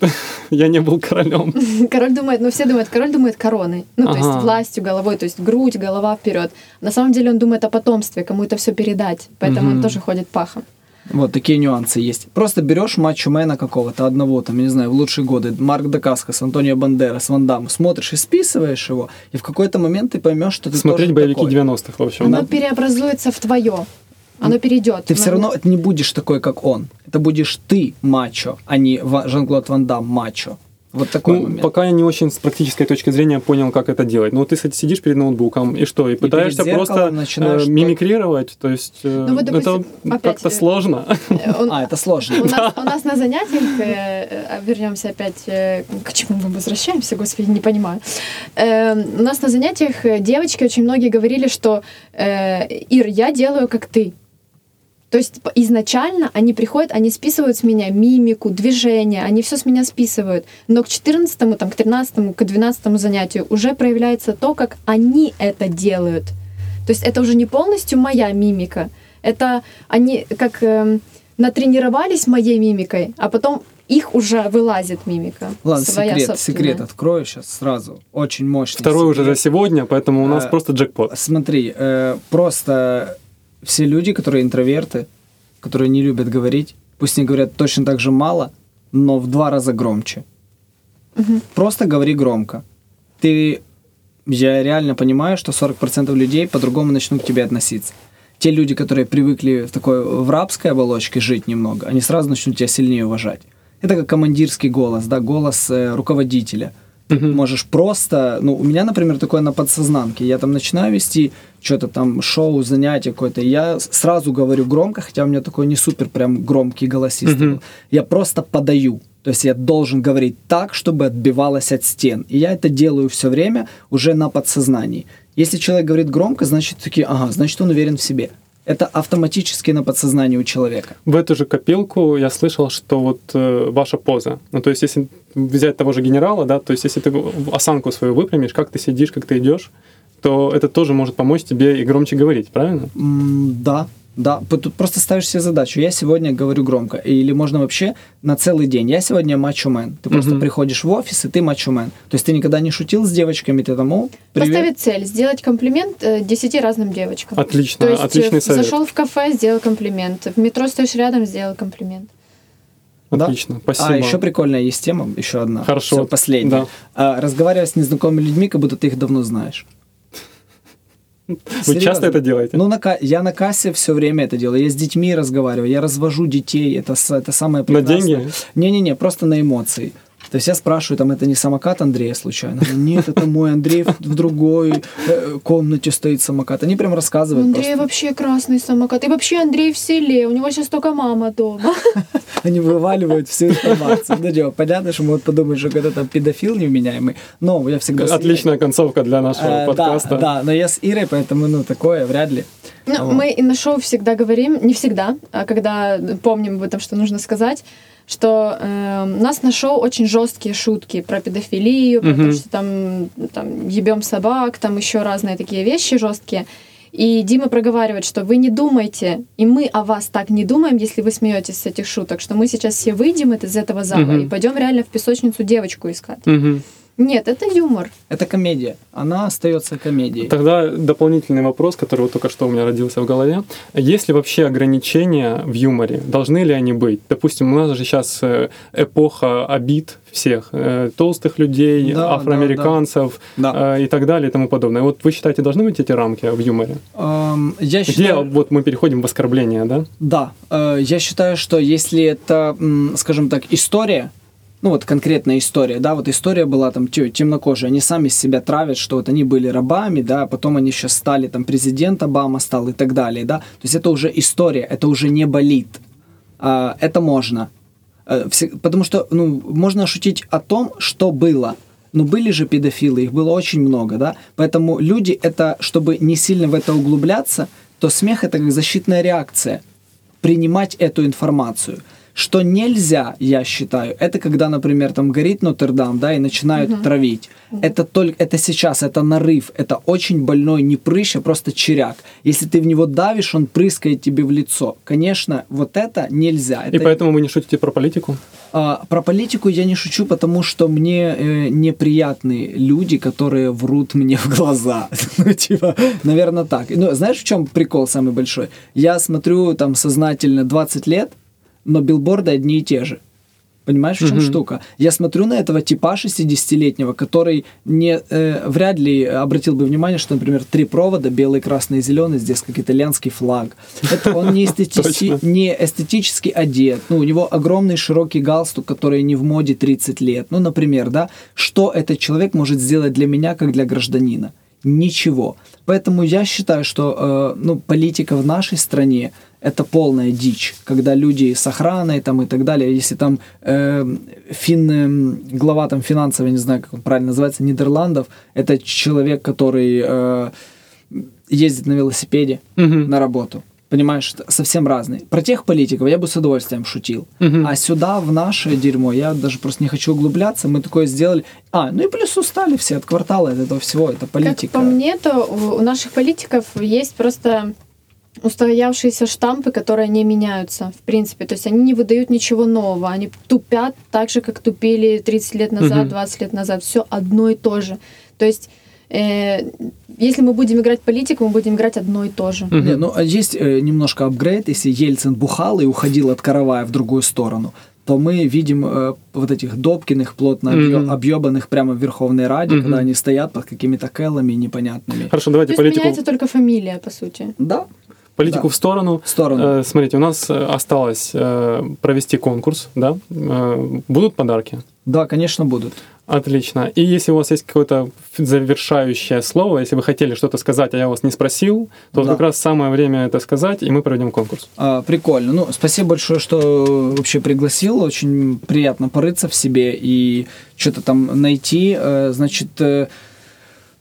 я не был королем. Король думает, ну все думают, король думает короной. Ну, то есть властью, головой, то есть грудь, голова вперед. На самом деле он думает о потомстве, кому это все передать. Поэтому он тоже ходит пахом. Вот такие нюансы есть. Просто берешь мачо-мена какого-то одного, там, я не знаю, в лучшие годы, Марк Дакаскас, Антонио Бандерас, Ван Дамм, смотришь и списываешь его, и в какой-то момент ты поймешь, что ты Смотреть тоже боевики такой. 90-х, в общем. Оно да? преобразуется в твое. Оно перейдет. Ты все равно не будешь такой, как он. Это будешь ты мачо, а не Жан-Клод Ван Дам мачо. Вот такой Ну, момент. пока я не очень с практической точки зрения понял, как это делать. Ну, ты кстати, сидишь перед ноутбуком, и что? И пытаешься перед зеркалом просто начинаешь э, что- мимикрировать. То есть э, Ну, вот, допустим, это опять, как-то э, сложно. Он- А, это сложно. У нас, у нас на занятиях, э, э, вернемся опять, э, к чему мы возвращаемся, господи, не понимаю. Э, у нас на занятиях э, девочки очень многие говорили, что э, Ир, я делаю как ты. То есть изначально они приходят, они списывают с меня мимику, движение, они все с меня списывают. Но к 14, там, к 13, к 12 занятию уже проявляется то, как они это делают. То есть это уже не полностью моя мимика. Это они как эм, натренировались моей мимикой, а потом их уже вылазит мимика. Ладно, своя секрет, собственная. секрет открою сейчас сразу. Очень мощный Второй уже секрет. за сегодня, поэтому у нас А, просто джекпот. Смотри, э, просто все люди, которые интроверты, которые не любят говорить, пусть они говорят точно так же мало, но в два раза громче. Просто говори громко. Ты, я реально понимаю, что 40% людей по-другому начнут к тебе относиться. Те люди, которые привыкли в такой в рабской оболочке жить немного, они сразу начнут тебя сильнее уважать. Это как командирский голос, да, голос э, руководителя. Ты можешь просто, ну, у меня, например, такое на подсознанке. Я там начинаю вести что-то там, шоу, занятие какое-то. Я сразу говорю громко, хотя у меня такой не супер прям громкий голосист. Мгм. был. Я просто подаю. То есть я должен говорить так, чтобы отбивалось от стен. И я это делаю все время уже на подсознании. Если человек говорит громко, значит такие, ага, значит он уверен в себе. Это автоматически на подсознании у человека. В эту же копилку я слышал, что вот э, ваша поза. Ну, то есть, если взять того же генерала, да, то есть, если ты осанку свою выпрямишь, как ты сидишь, как ты идешь, то это тоже может помочь тебе и громче говорить, правильно? М, Да, да. Тут просто ставишь себе задачу. Я сегодня говорю громко. Или можно вообще на целый день. Я сегодня мачо-мен. Ты просто Мгм. приходишь в офис, и ты мачо-мен. То есть ты никогда не шутил с девочками, ты там, о, привет. Поставить цель, сделать комплимент э, 10 разным девочкам. Отлично, То есть отличный э, совет. зашел в кафе, сделал комплимент. В метро стоишь рядом, сделал комплимент. Да. Отлично, спасибо. А, еще прикольная есть тема, еще одна. Хорошо. Всё, последняя. Да. А, разговаривая с незнакомыми людьми, как будто ты их давно знаешь. Вы Серьезно. часто это делаете? Ну, на я на кассе все время это делаю. Я с детьми разговариваю, я развожу детей. Это, это самое На прекрасное. деньги? Не-не-не, просто на эмоции. То есть я спрашиваю, там, это не самокат Андрея случайно? Нет, это мой Андрей в другой э, комнате стоит самокат. Они прям рассказывают Андрея просто. вообще красный самокат. И вообще Андрей в селе. У него сейчас только мама дома. Они вываливают всю информацию. Ну, типа, понятно, что могут подумать, что когда там педофил невменяемый. Но я всегда... Отличная концовка для нашего Э, подкаста. Да, да, но я с Ирой, поэтому, ну, такое вряд ли. Ну, Вот. мы и на шоу всегда говорим, не всегда, а когда помним об этом, что нужно сказать, что э, нас на шоу очень жесткие шутки про педофилию, про Мгм. то, что там, там ебем собак, там еще разные такие вещи жесткие. И Дима проговаривает, что вы не думайте, и мы о вас так не думаем, если вы смеетесь с этих шуток, что мы сейчас все выйдем из этого зала Мгм. и пойдем реально в песочницу девочку искать. Мгм. Нет, это юмор. Это комедия. Она остается комедией. Тогда дополнительный вопрос, который вот только что у меня родился в голове. Есть ли вообще ограничения в юморе? Должны ли они быть? Допустим, у нас же сейчас э, эпоха обид всех. э, Толстых людей, Да, афроамериканцев Да. э, и так далее и тому подобное. Вот вы считаете, должны быть эти рамки в юморе? Эм, я Где считаю... вот мы переходим в оскорбление, да? Да, э, я считаю, что если это, скажем так, история, ну вот конкретная история, да, вот история была там те- темнокожие, они сами себя травят, что вот они были рабами, да, а потом они сейчас стали, там, президент Обама стал и так далее, да, то есть это уже история, это уже не болит, А, это можно, Э, потому что, ну, можно шутить о том, что было, но были же педофилы, их было очень много, да, поэтому люди это, чтобы не сильно в это углубляться, то смех это как защитная реакция, принимать эту информацию. Что нельзя, я считаю, это когда, например, там горит Нотр-Дам, да, и начинают травить. Это только, это сейчас, это нарыв, это очень больной не прыщ, а просто черяк. Если ты в него давишь, он прыскает тебе в лицо. Конечно, вот это нельзя. И Это- поэтому вы не шутите про политику? а, про политику я не шучу, потому что мне э, неприятны люди, которые врут мне в глаза. ну, типа, наверное, так. Ну, знаешь, в чем прикол самый большой? Я смотрю там сознательно 20 лет, но билборды одни и те же. Понимаешь, в чем Мгм. штука? Я смотрю на этого типа 60-летнего, который не, э, вряд ли обратил бы внимание, что, например, три провода, белый, красный и зеленый, здесь как итальянский флаг. Это он не, эстетичи- не эстетически одет. Ну, у него огромный широкий галстук, который не в моде 30 лет. Ну, например, да, что этот человек может сделать для меня, как для гражданина? Ничего. Поэтому я считаю, что э, ну, политика в нашей стране это полная дичь, когда люди с охраной там и так далее, если там э, фин, э, глава там финансовый, не знаю, как он правильно называется, Нидерландов, это человек, который э, ездит на велосипеде Мгм. на работу. Понимаешь, это совсем разные. Про тех политиков я бы с удовольствием шутил. Мгм. А сюда, в наше дерьмо, я даже просто не хочу углубляться. Мы такое сделали. А, ну и плюс устали все от квартала, от этого всего. Это политика. Как по мне, то у наших политиков есть просто устоявшиеся штампы, которые не меняются, в принципе. То есть они не выдают ничего нового. Они тупят так же, как тупили 30 лет назад, Мгм. 20 лет назад. Все одно и то же. То есть э, если мы будем играть политику, мы будем играть одно и то же. Мгм. Не, ну, а есть э, немножко апгрейд. Если Ельцин бухал и уходил от каравая в другую сторону, то мы видим э, вот этих Добкиных, плотно Мгм. объебанных прямо в Верховной Раде, Мгм. когда они стоят под какими-то келлами непонятными. Хорошо, То давайте есть политику, меняется только фамилия, по сути. Да, политику да. в сторону. в сторону. Э, Смотрите, у нас э, осталось э, провести конкурс, да? Э, Будут подарки? Да, конечно, будут. Отлично. И если у вас есть какое-то завершающее слово, если вы хотели что-то сказать, а я вас не спросил, то Да. как раз самое время это сказать, и мы проведем конкурс. А, прикольно. Ну, спасибо большое, что вообще пригласил. Очень приятно порыться в себе и что-то там найти. Э, Значит, э,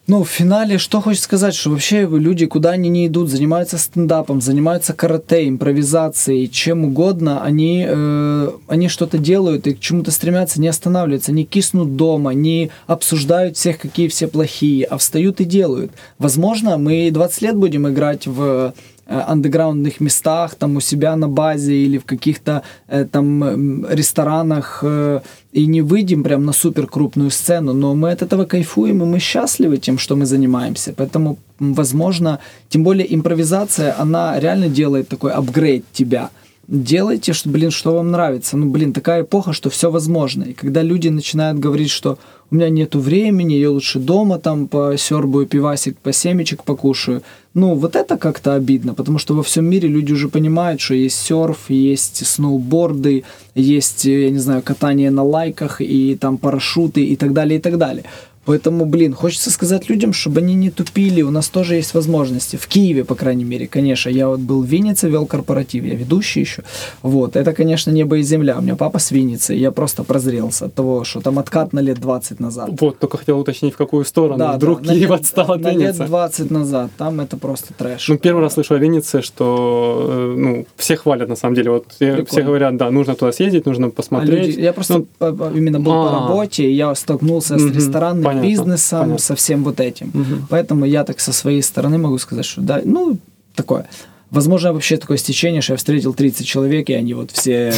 ну, в финале что хочется сказать, что вообще люди, куда они не идут, занимаются стендапом, занимаются карате, импровизацией, чем угодно, они, э, они что-то делают и к чему-то стремятся, не останавливаются, не киснут дома, не обсуждают всех, какие все плохие, а встают и делают. Возможно, мы 20 лет будем играть в андеграундных местах, там у себя на базе или в каких-то э, там ресторанах э, и не выйдем прям на супер крупную сцену, но мы от этого кайфуем и мы счастливы тем, что мы занимаемся. Поэтому, возможно, тем более импровизация, она реально делает такой апгрейд тебя. Делайте, что, блин, что вам нравится. Ну, блин, такая эпоха, что все возможно. И когда люди начинают говорить, что у меня нету времени, я лучше дома там посербую пивасик, по семечек покушаю. Ну, вот это как-то обидно, потому что во всем мире люди уже понимают, что есть серф, есть сноуборды, есть, я не знаю, катание на лайках и там парашюты и так далее, и так далее. Поэтому, блин, хочется сказать людям, чтобы они не тупили, у нас тоже есть возможности. В Киеве, по крайней мере, конечно. Я вот был в Виннице, вел корпоратив, я ведущий еще. Вот, это, конечно, небо и земля. У меня папа с Винницы, я просто прозрелся от того, что там откат на лет 20 назад. Вот, только хотел уточнить, в какую сторону. Вдруг на Киев лет- отстал от На лет Винницы. 20 назад, там это просто трэш. Ну, первый раз слышу о Виннице, что э, ну, все хвалят, на самом деле. Вот э, Прикольно. все говорят, да, нужно туда съездить, нужно А посмотреть. люди- я просто Ну, по- по- именно был по А. работе, и я столкнулся с Мгм. Понятно, бизнесом, понятно. со всем вот этим. мгм. Поэтому я так со своей стороны могу сказать, что да, ну, такое. Возможно, вообще такое стечение, что я встретил 30 человек, и они вот все э,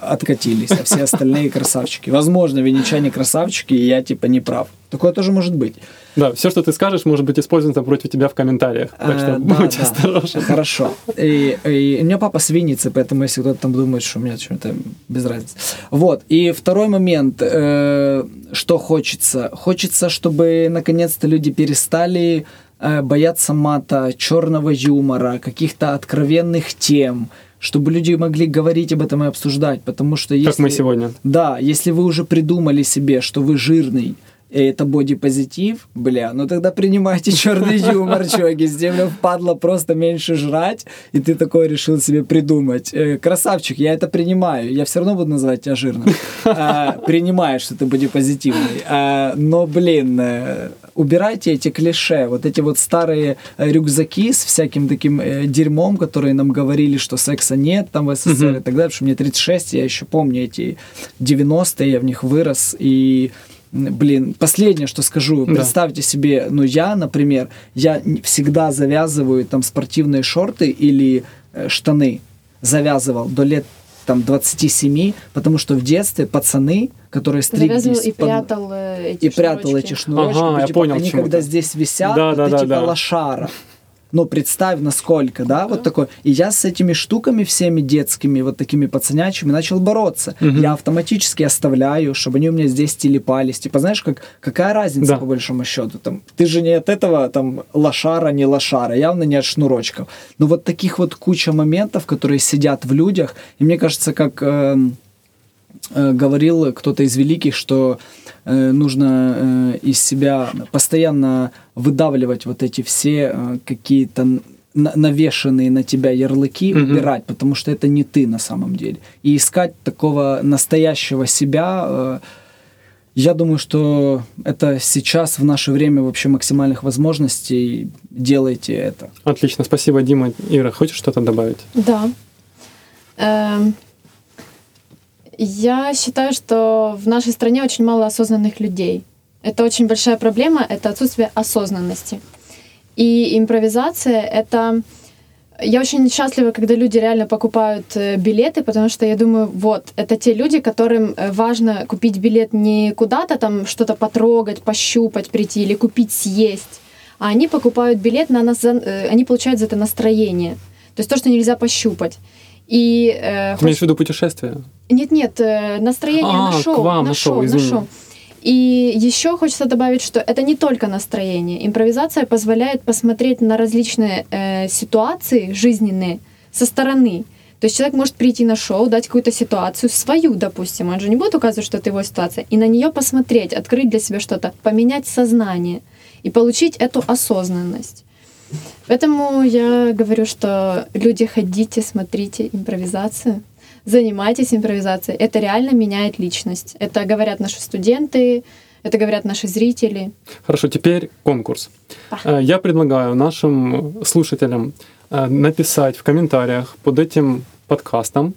откатились, а все остальные красавчики. Возможно, венечане красавчики, и я типа не прав. Такое тоже может быть. Да, все, что ты скажешь, может быть использовано против тебя в комментариях. Так Э, что да, будь да. осторожен. Хорошо. И, и у меня папа с Винницы, поэтому если кто-то там думает, что у меня что-то без разницы. Вот. И второй момент, э, что хочется. Хочется, чтобы наконец-то люди перестали э, бояться мата, черного юмора, каких-то откровенных тем, чтобы люди могли говорить об этом и обсуждать, потому что если... Как мы сегодня. Да, если вы уже придумали себе, что вы жирный, и это бодипозитив, бля, ну тогда принимайте черный юмор, чуваки, с тем впадло просто меньше жрать, и ты такое решил себе придумать. Э, красавчик, я это принимаю, я все равно буду называть тебя жирным. А, принимаю, что ты бодипозитивный. А, но, блин, э, убирайте эти клише, вот эти вот старые рюкзаки с всяким таким э, дерьмом, которые нам говорили, что секса нет там в СССР и так далее, потому что мне 36, я еще помню эти 90-е, я в них вырос, и Блин, последнее, что скажу, да. представьте себе, ну я, например, я всегда завязываю там спортивные шорты или э, штаны, завязывал до лет там 27, потому что в детстве пацаны, которые стриглись... и прятал э, эти И прятал эти шнурочки. Ага, типа, я понял, они когда здесь висят, да, это да, типа да. лошара. Ну, представь, насколько, да, вот такой. И я с этими штуками всеми детскими, вот такими пацанячими начал бороться. Мгм. Я автоматически оставляю, чтобы они у меня здесь телепались. Типа, знаешь, как, какая разница Да. по большому счету? Там, ты же не от этого, там, лошара, не лошара, явно не от шнурочков. Но вот таких вот куча моментов, которые сидят в людях, и мне кажется, как... э, говорил кто-то из великих, что э, нужно э, из себя постоянно выдавливать вот эти все э, какие-то на- навешенные на тебя ярлыки, Мгм. убирать, потому что это не ты на самом деле. И искать такого настоящего себя, э, я думаю, что это сейчас в наше время вообще максимальных возможностей делайте это. Отлично, спасибо, Дима. Ира, хочешь что-то добавить? Да. Эм, Я считаю, что в нашей стране очень мало осознанных людей. Это очень большая проблема, это отсутствие осознанности. И импровизация — это... Я очень счастлива, когда люди реально покупают э, билеты, потому что я думаю, вот, это те люди, которым э, важно купить билет не куда-то там что-то потрогать, пощупать, прийти или купить съесть, а они покупают билет на нас, э, они получают за это настроение. То есть то, что нельзя пощупать. И э, Ты имеешь в виду путешествие? нет, нет, э, настроение А, на к шоу, вам, на на шоу, шоу, на шоу. И еще хочется добавить, что это не только настроение. Импровизация позволяет посмотреть на различные э, ситуации жизненные со стороны. То есть человек может прийти на шоу, дать какую-то ситуацию, свою, допустим, он же не будет указывать, что это его ситуация, и на нее посмотреть, открыть для себя что-то, поменять сознание и получить эту осознанность. Поэтому я говорю, что люди, ходите, смотрите импровизацию, занимайтесь импровизацией. Это реально меняет личность. Это говорят наши студенты, это говорят наши зрители. Хорошо, теперь конкурс. Да. Э, Я предлагаю нашим слушателям э, написать в комментариях под этим подкастом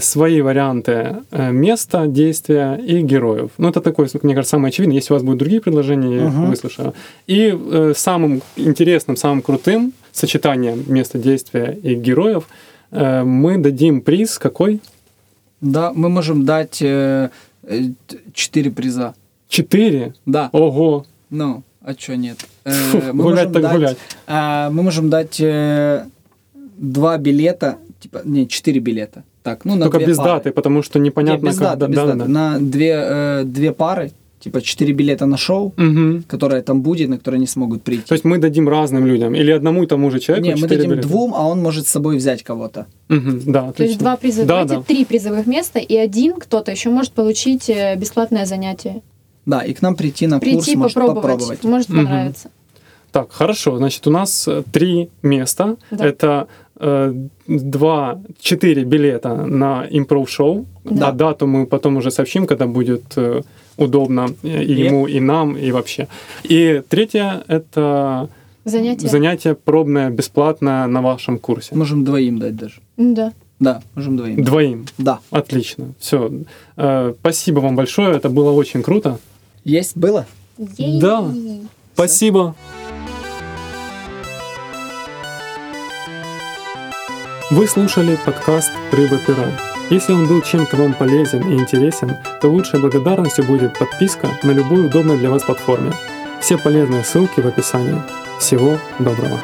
свои варианты э, места, действия и героев. Ну, это такое, мне кажется, самое очевидное. Если у вас будут другие предложения, я Мгм. выслушаю. И э, самым интересным, самым крутым сочетанием места действия и героев э, мы дадим приз какой? Да, мы можем дать э, э, т- четыре приза. Четыре? Да, Ого! ну, а чё нет? Э, Фу, мы гулять можем так дать, гулять. мы можем дать э, два билета, типа, не, четыре билета. Так, ну, на Только две без пары. даты, потому что Не, непонятно, без когда. даты, без да, даты. да. На две, э, две пары, типа, четыре билета на шоу, Мгм. которое там будет, на которое они смогут прийти. То есть мы дадим разным людям или одному и тому же человеку не, мы дадим билета? двум, а он может с собой взять кого-то. Мгм, да, То есть два приза, Да, давайте да. три призовых места, и один кто-то еще может получить э, бесплатное занятие. Да, и к нам прийти на Прийти курс, может попробовать, попробовать. может понравиться. Так, хорошо. Значит, у нас э, три места. Да. Это два, четыре билета на импров-шоу. Да. А дату мы потом уже сообщим, когда будет э, удобно э, и ему, и нам, и вообще. И третье — это Занятие. занятие пробное, бесплатное на вашем курсе. Можем двоим дать даже. Да. Да, можем двоим. Двоим. Да. Отлично. Все. Спасибо вам большое. Это было очень круто. Есть? Было? Ей. Да. Спасибо. Вы слушали подкаст «Рыба пера». Если он был чем-то вам полезен и интересен, то лучшей благодарностью будет подписка на любой удобной для вас платформе. Все полезные ссылки в описании. Всего доброго!